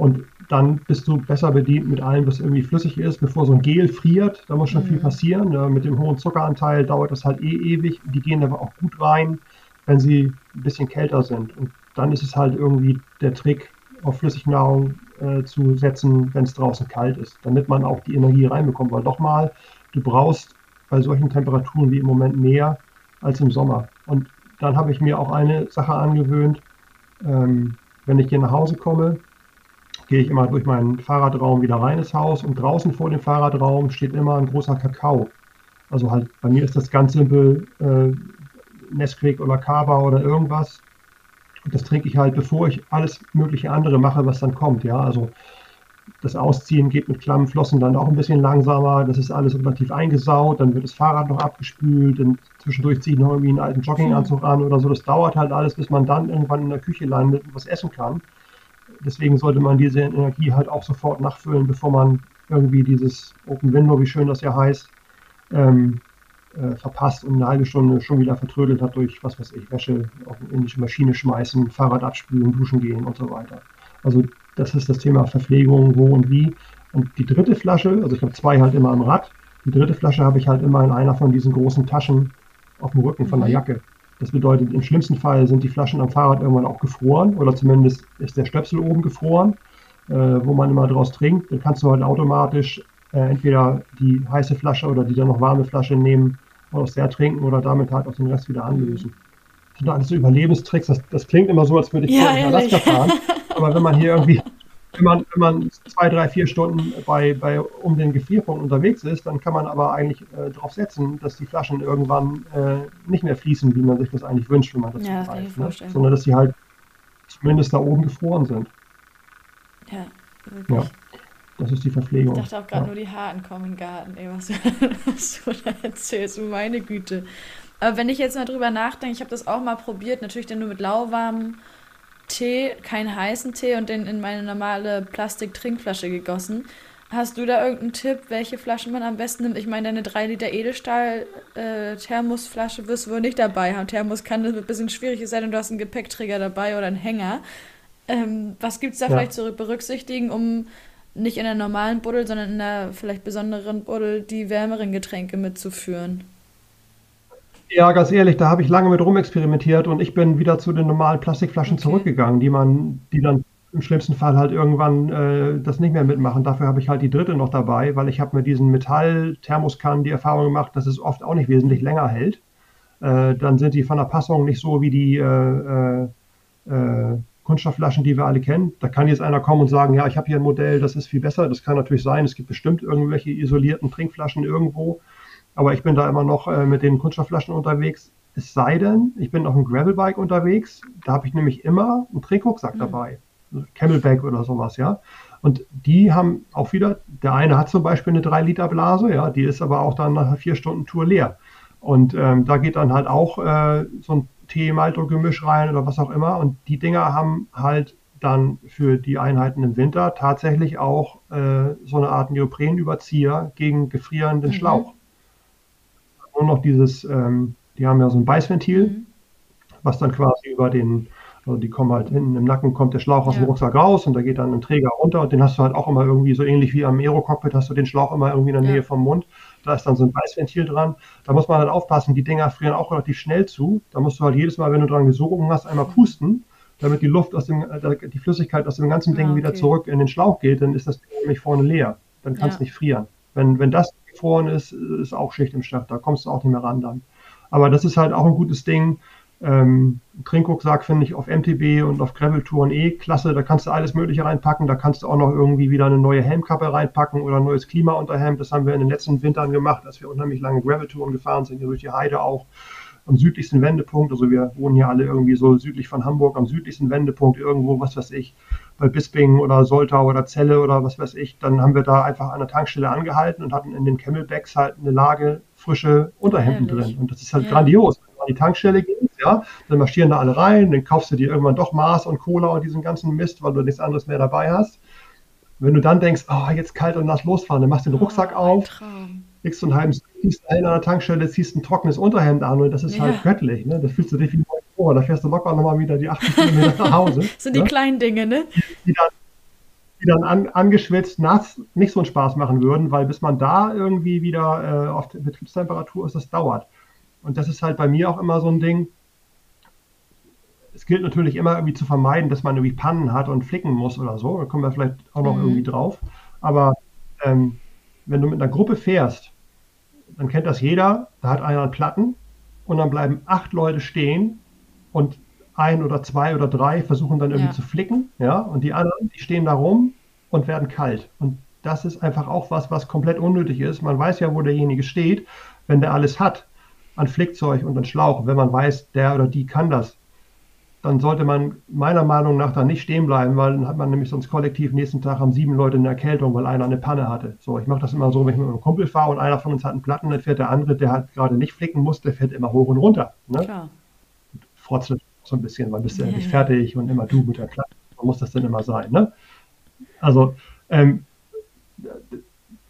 B: Und dann bist du besser bedient mit allem, was irgendwie flüssig ist, bevor so ein Gel friert. Da muss schon mhm. viel passieren. Ja, mit dem hohen Zuckeranteil dauert das halt eh ewig. Die gehen aber auch gut rein, wenn sie ein bisschen kälter sind. Und dann ist es halt irgendwie der Trick, auf Flüssignahrung äh, zu setzen, wenn es draußen kalt ist, damit man auch die Energie reinbekommt. Weil doch mal, du brauchst bei solchen Temperaturen wie im Moment mehr als im Sommer. Und dann habe ich mir auch eine Sache angewöhnt, ähm, wenn ich hier nach Hause komme, gehe ich immer durch meinen Fahrradraum wieder rein ins Haus und draußen vor dem Fahrradraum steht immer ein großer Kakao. Also halt, bei mir ist das ganz simpel äh, Nesquik oder Kaba oder irgendwas. Und das trinke ich halt, bevor ich alles mögliche andere mache, was dann kommt. Ja, also das Ausziehen geht mit klammen Flossen dann auch ein bisschen langsamer. Das ist alles relativ eingesaut. Dann wird das Fahrrad noch abgespült. Und zwischendurch ziehe ich noch irgendwie einen alten Jogginganzug an oder so. Das dauert halt alles, bis man dann irgendwann in der Küche landet und was essen kann. Deswegen sollte man diese Energie halt auch sofort nachfüllen, bevor man irgendwie dieses Open Window, wie schön das ja heißt, ähm, äh, verpasst und eine halbe Stunde schon wieder vertrödelt hat durch, was weiß ich, Wäsche auf in die Maschine schmeißen, Fahrrad abspülen, duschen gehen und so weiter. Also das ist das Thema Verpflegung, wo und wie. Und die dritte Flasche, also ich habe zwei halt immer am Rad, die dritte Flasche habe ich halt immer in einer von diesen großen Taschen auf dem Rücken von der mhm. Jacke. Das bedeutet, im schlimmsten Fall sind die Flaschen am Fahrrad irgendwann auch gefroren oder zumindest ist der Stöpsel oben gefroren, äh, wo man immer draus trinkt. Dann kannst du halt automatisch äh, entweder die heiße Flasche oder die dann noch warme Flasche nehmen und aus der trinken oder damit halt auch den Rest wieder anlösen. Das sind alles so Überlebenstricks. Das, das klingt immer so, als würde ich ja, in Alaska fahren. Aber wenn man hier irgendwie wenn man, wenn man zwei, drei, vier Stunden bei, bei um den Gefrierpunkt unterwegs ist, dann kann man aber eigentlich äh, darauf setzen, dass die Flaschen irgendwann äh, nicht mehr fließen, wie man sich das eigentlich wünscht, wenn man das ja, greift, ne? sondern dass sie halt zumindest da oben gefroren sind.
A: Ja, wirklich. Ja,
B: das ist die Verpflegung.
A: Ich dachte auch gerade ja. nur die Harten kommen im Garten, ey, was, was du da erzählst, meine Güte. Aber wenn ich jetzt mal drüber nachdenke, ich habe das auch mal probiert, natürlich dann nur mit lauwarmem Tee, keinen heißen Tee und den in meine normale Plastik-Trinkflasche gegossen. Hast du da irgendeinen Tipp, welche Flaschen man am besten nimmt? Ich meine, deine 3 Liter Edelstahl-Thermosflasche äh, wirst du wohl nicht dabei haben. Thermos kann das ein bisschen schwierig sein und du hast einen Gepäckträger dabei oder einen Hänger. Ähm, was gibt es da ja. vielleicht zu berücksichtigen, um nicht in der normalen Buddel, sondern in einer vielleicht besonderen Buddel die wärmeren Getränke mitzuführen?
B: Ja, ganz ehrlich, da habe ich lange mit rumexperimentiert und ich bin wieder zu den normalen Plastikflaschen okay. zurückgegangen, die man, die dann im schlimmsten Fall halt irgendwann äh, das nicht mehr mitmachen. Dafür habe ich halt die dritte noch dabei, weil ich habe mit diesen Metall-Thermoskannen die Erfahrung gemacht, dass es oft auch nicht wesentlich länger hält. Äh, dann sind die von der Passung nicht so wie die äh, äh, äh Kunststoffflaschen, die wir alle kennen. Da kann jetzt einer kommen und sagen, ja, ich habe hier ein Modell, das ist viel besser. Das kann natürlich sein. Es gibt bestimmt irgendwelche isolierten Trinkflaschen irgendwo. Aber ich bin da immer noch äh, mit den Kunststoffflaschen unterwegs. Es sei denn, ich bin auf einem Gravelbike unterwegs. Da habe ich nämlich immer einen Trinkrucksack mhm. dabei. Camelback oder sowas, ja. Und die haben auch wieder, der eine hat zum Beispiel eine 3-Liter-Blase, ja, die ist aber auch dann nach einer 4-Stunden-Tour leer. Und ähm, da geht dann halt auch äh, so ein Tee-Malto-Gemisch rein oder was auch immer. Und die Dinger haben halt dann für die Einheiten im Winter tatsächlich auch äh, so eine Art Neoprenüberzieher gegen gefrierenden mhm. Schlauch nur noch dieses, ähm, die haben ja so ein Beißventil, mhm. was dann quasi über den, also die kommen halt hinten im Nacken, kommt der Schlauch aus ja. dem Rucksack raus und da geht dann ein Träger runter und den hast du halt auch immer irgendwie so ähnlich wie am Aero-Cockpit hast du den Schlauch immer irgendwie in der ja. Nähe vom Mund. Da ist dann so ein Beißventil dran. Da muss man halt aufpassen, die Dinger frieren auch relativ schnell zu. Da musst du halt jedes Mal, wenn du dran gesogen hast, einmal pusten, damit die Luft aus dem, äh, die Flüssigkeit aus dem ganzen Ding ah, okay. wieder zurück in den Schlauch geht, dann ist das Ding nämlich vorne leer. Dann kann es ja. nicht frieren. Wenn, wenn das gefroren ist, ist auch Schicht im Schacht. Da kommst du auch nicht mehr ran dann. Aber das ist halt auch ein gutes Ding. Ähm, Trinkrucksack finde ich auf MTB und auf Gravel-Touren eh klasse. Da kannst du alles Mögliche reinpacken. Da kannst du auch noch irgendwie wieder eine neue Helmkappe reinpacken oder ein neues Klimaunterhemd. Das haben wir in den letzten Wintern gemacht, als wir unheimlich lange Gravel-Touren gefahren sind, hier durch die Heide auch am südlichsten Wendepunkt. Also wir wohnen hier alle irgendwie so südlich von Hamburg, am südlichsten Wendepunkt irgendwo, was weiß ich, bei Bisping oder Soltau oder Celle oder was weiß ich. Dann haben wir da einfach an der Tankstelle angehalten und hatten in den Camelbacks halt eine Lage frische Unterhemden Ehrlich? drin. Und das ist halt ja. grandios. Wenn du an die Tankstelle gehst, ja, dann marschieren da alle rein, dann kaufst du dir irgendwann doch Maß und Cola und diesen ganzen Mist, weil du nichts anderes mehr dabei hast. Wenn du dann denkst, oh, jetzt kalt und lass losfahren, dann machst du den Rucksack oh, auf, Traum kriegst du einen halben ziehst einen an der Tankstelle, ziehst ein trockenes Unterhemd an und das ist halt ja. halt göttlich. Ne? Das fühlst du dich wie vor. Da fährst du locker nochmal wieder die 80 Kilometer nach Hause.
A: das sind ne? die kleinen Dinge, ne?
B: Die, dann, die dann an, angeschwitzt nass nicht so einen Spaß machen würden, weil bis man da irgendwie wieder äh, auf Betriebstemperatur ist, das dauert. Und das ist halt bei mir auch immer so ein Ding. Es gilt natürlich immer irgendwie zu vermeiden, dass man irgendwie Pannen hat und flicken muss oder so. Da kommen wir vielleicht auch noch mhm. irgendwie drauf. Aber ähm, wenn du mit einer Gruppe fährst, dann kennt das jeder, da hat einer Platten und dann bleiben acht Leute stehen und ein oder zwei oder drei versuchen dann irgendwie ja. zu flicken, ja, und die anderen, die stehen da rum und werden kalt. Und das ist einfach auch was, was komplett unnötig ist. Man weiß ja, wo derjenige steht, wenn der alles hat an Flickzeug und an Schlauch, wenn man weiß, der oder die kann das, dann sollte man meiner Meinung nach da nicht stehen bleiben, weil dann hat man nämlich sonst kollektiv nächsten Tag haben sieben Leute eine Erkältung, weil einer eine Panne hatte. So, ich mache das immer so, wenn ich mit einem Kumpel fahre und einer von uns hat einen Platten, dann fährt der andere, der halt gerade nicht flicken muss, der fährt immer hoch und runter. Ne? Klar. Frotzt so ein bisschen, weil bist du ja nicht fertig und immer du mit der Platte. Man muss das denn immer sein. Ne? Also, ähm,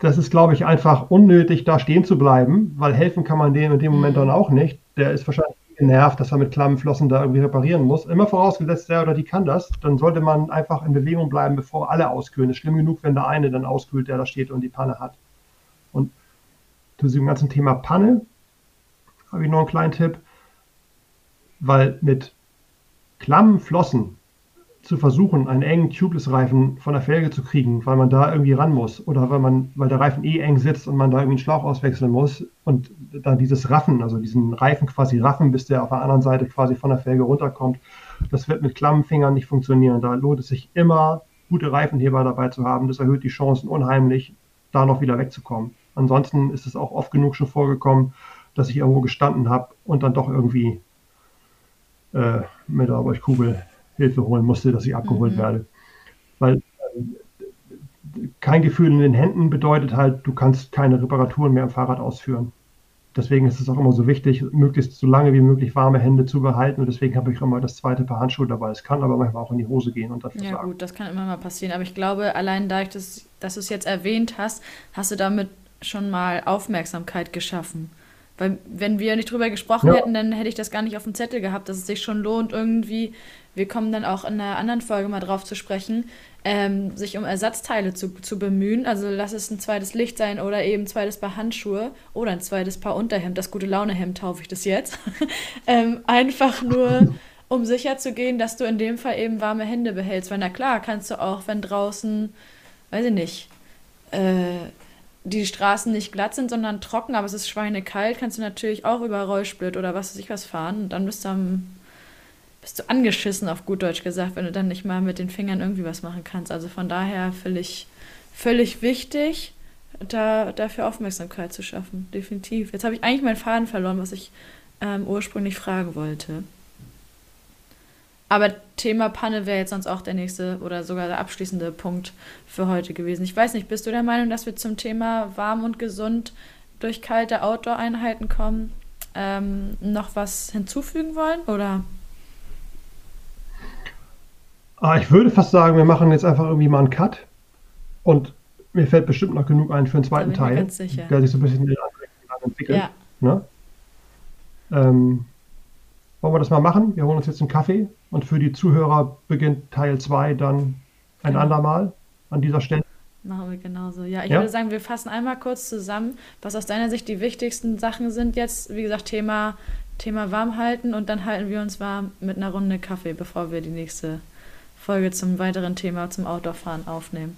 B: das ist, glaube ich, einfach unnötig, da stehen zu bleiben, weil helfen kann man dem in dem Moment mhm. dann auch nicht. Der ist wahrscheinlich genervt, dass er mit klammen Flossen da irgendwie reparieren muss. Immer vorausgesetzt, der oder die kann das, dann sollte man einfach in Bewegung bleiben, bevor alle auskühlen. Ist schlimm genug, wenn der eine dann auskühlt, der da steht und die Panne hat. Und zu diesem ganzen Thema Panne habe ich noch einen kleinen Tipp, weil mit klammen Flossen zu versuchen, einen engen Tubeless-Reifen von der Felge zu kriegen, weil man da irgendwie ran muss oder weil man, weil der Reifen eh eng sitzt und man da irgendwie einen Schlauch auswechseln muss und dann dieses Raffen, also diesen Reifen quasi raffen, bis der auf der anderen Seite quasi von der Felge runterkommt, das wird mit klammen Fingern nicht funktionieren. Da lohnt es sich immer, gute Reifenheber dabei zu haben. Das erhöht die Chancen unheimlich, da noch wieder wegzukommen. Ansonsten ist es auch oft genug schon vorgekommen, dass ich irgendwo gestanden habe und dann doch irgendwie äh, mit der Kugel Hilfe holen musste, dass ich abgeholt mhm. werde. Weil äh, kein Gefühl in den Händen bedeutet halt, du kannst keine Reparaturen mehr am Fahrrad ausführen. Deswegen ist es auch immer so wichtig, möglichst so lange wie möglich warme Hände zu behalten. Und deswegen habe ich immer das zweite Paar Handschuhe dabei. Es kann aber manchmal auch in die Hose gehen und
A: dafür Ja, sagen. gut, das kann immer mal passieren. Aber ich glaube, allein dadurch, dass, dass du es jetzt erwähnt hast, hast du damit schon mal Aufmerksamkeit geschaffen. Weil wenn wir nicht drüber gesprochen ja. hätten, dann hätte ich das gar nicht auf dem Zettel gehabt, dass es sich schon lohnt, irgendwie, wir kommen dann auch in einer anderen Folge mal drauf zu sprechen, ähm, sich um Ersatzteile zu, zu bemühen. Also lass es ein zweites Licht sein oder eben ein zweites Paar Handschuhe oder ein zweites Paar Unterhemd. Das gute Launehemd taufe ich das jetzt. ähm, einfach nur, um sicher zu gehen, dass du in dem Fall eben warme Hände behältst. Weil na klar, kannst du auch, wenn draußen, weiß ich nicht, äh, die Straßen nicht glatt sind, sondern trocken, aber es ist schweinekalt, kannst du natürlich auch über Rollsplit oder was weiß ich was fahren. Und dann bist du, am, bist du angeschissen, auf gut Deutsch gesagt, wenn du dann nicht mal mit den Fingern irgendwie was machen kannst. Also von daher völlig, völlig wichtig, da, dafür Aufmerksamkeit zu schaffen. Definitiv. Jetzt habe ich eigentlich meinen Faden verloren, was ich ähm, ursprünglich fragen wollte. Aber Thema Panne wäre jetzt sonst auch der nächste oder sogar der abschließende Punkt für heute gewesen. Ich weiß nicht, bist du der Meinung, dass wir zum Thema warm und gesund durch kalte Outdoor-Einheiten kommen, ähm, noch was hinzufügen wollen oder?
B: Ah, ich würde fast sagen, wir machen jetzt einfach irgendwie mal einen Cut und mir fällt bestimmt noch genug ein für einen zweiten Teil, der sich so ein bisschen entwickelt. Ja. Ne? Ähm, wollen wir das mal machen? Wir holen uns jetzt einen Kaffee und für die Zuhörer beginnt Teil 2 dann ein ja. andermal an dieser Stelle.
A: Machen wir genauso. Ja, ich ja? würde sagen, wir fassen einmal kurz zusammen, was aus deiner Sicht die wichtigsten Sachen sind jetzt. Wie gesagt, Thema, Thema warm halten und dann halten wir uns warm mit einer Runde Kaffee, bevor wir die nächste Folge zum weiteren Thema, zum Outdoor-Fahren aufnehmen.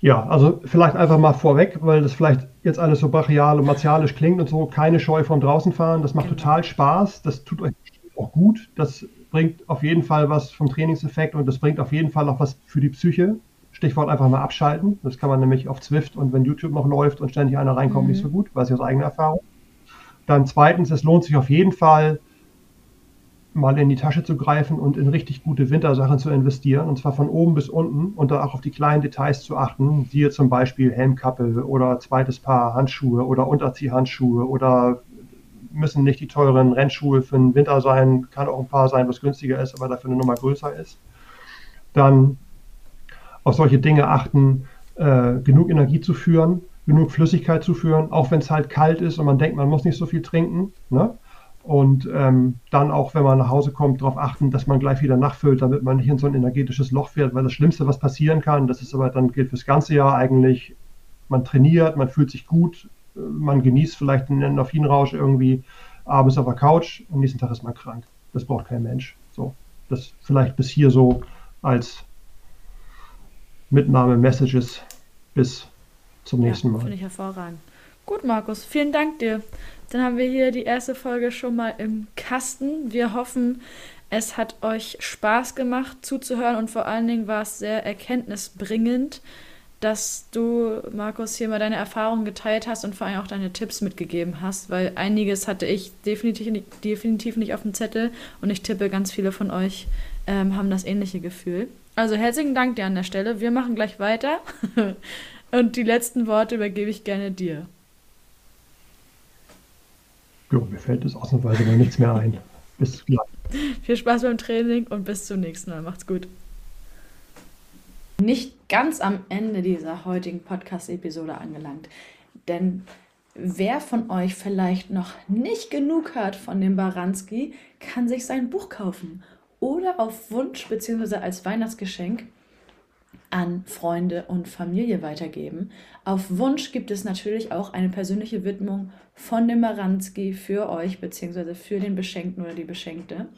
B: Ja, also vielleicht einfach mal vorweg, weil das vielleicht jetzt alles so brachial und martialisch klingt und so, keine Scheu vom Draußenfahren. Das macht genau. total Spaß. Das tut euch auch gut. Das bringt auf jeden Fall was vom Trainingseffekt und das bringt auf jeden Fall auch was für die Psyche. Stichwort einfach mal abschalten. Das kann man nämlich auf Zwift und wenn YouTube noch läuft und ständig einer reinkommt, mhm. nicht so gut, weiß ich aus eigener Erfahrung. Dann zweitens, es lohnt sich auf jeden Fall, mal in die Tasche zu greifen und in richtig gute Wintersachen zu investieren, und zwar von oben bis unten und da auch auf die kleinen Details zu achten, siehe zum Beispiel Helmkappe oder zweites Paar Handschuhe oder Unterziehhandschuhe oder müssen nicht die teuren Rennschuhe für den Winter sein, kann auch ein Paar sein, was günstiger ist, aber dafür eine Nummer größer ist. Dann auf solche Dinge achten, äh, genug Energie zu führen, genug Flüssigkeit zu führen, auch wenn es halt kalt ist und man denkt, man muss nicht so viel trinken. Ne? Und ähm, dann auch, wenn man nach Hause kommt, darauf achten, dass man gleich wieder nachfüllt, damit man nicht in so ein energetisches Loch fährt, weil das Schlimmste, was passieren kann, das ist aber dann gilt fürs ganze Jahr eigentlich, man trainiert, man fühlt sich gut, äh, man genießt vielleicht einen Endorphinrausch irgendwie abends auf der Couch und nächsten Tag ist man krank. Das braucht kein Mensch. So, das vielleicht bis hier so als Mitnahme-Messages bis zum nächsten ja, Mal.
A: Finde ich hervorragend. Gut, Markus, vielen Dank dir. Dann haben wir hier die erste Folge schon mal im Kasten. Wir hoffen, es hat euch Spaß gemacht zuzuhören und vor allen Dingen war es sehr erkenntnisbringend.
C: dass du, Markus, hier mal deine Erfahrungen geteilt hast und vor allem auch deine Tipps mitgegeben hast, weil einiges hatte ich definitiv nicht, definitiv nicht auf dem Zettel und ich tippe, ganz viele von euch ähm, haben das ähnliche Gefühl. Also herzlichen Dank dir an der Stelle. Wir machen gleich weiter und die letzten Worte übergebe ich gerne dir.
B: Jo, mir fällt es ausnahmsweise mal nichts mehr ein. Bis gleich.
C: Viel Spaß beim Training und bis zum nächsten Mal. Macht's gut. Nicht ganz am Ende dieser heutigen Podcast-Episode angelangt, denn wer von euch vielleicht noch nicht genug hat von dem Baranski, kann sich sein Buch kaufen oder auf Wunsch bzw. als Weihnachtsgeschenk an Freunde und Familie weitergeben. Auf Wunsch gibt es natürlich auch eine persönliche Widmung von dem Baranski für euch bzw. für den Beschenkten oder die Beschenkte.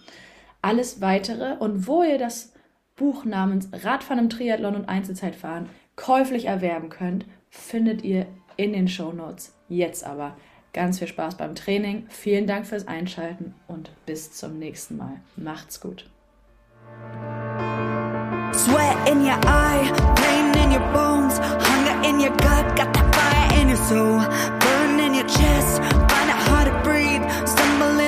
C: Alles weitere und wo ihr das Buch namens Radfahren im Triathlon und Einzelzeitfahren käuflich erwerben könnt, findet ihr in den Show Notes. Jetzt aber ganz viel Spaß beim Training. Vielen Dank fürs Einschalten und bis zum nächsten Mal. Macht's gut. Sweat in your eye, pain in your bones, hunger in your gut, got that fire in your soul, burn in your chest, find it hard to breathe, stumble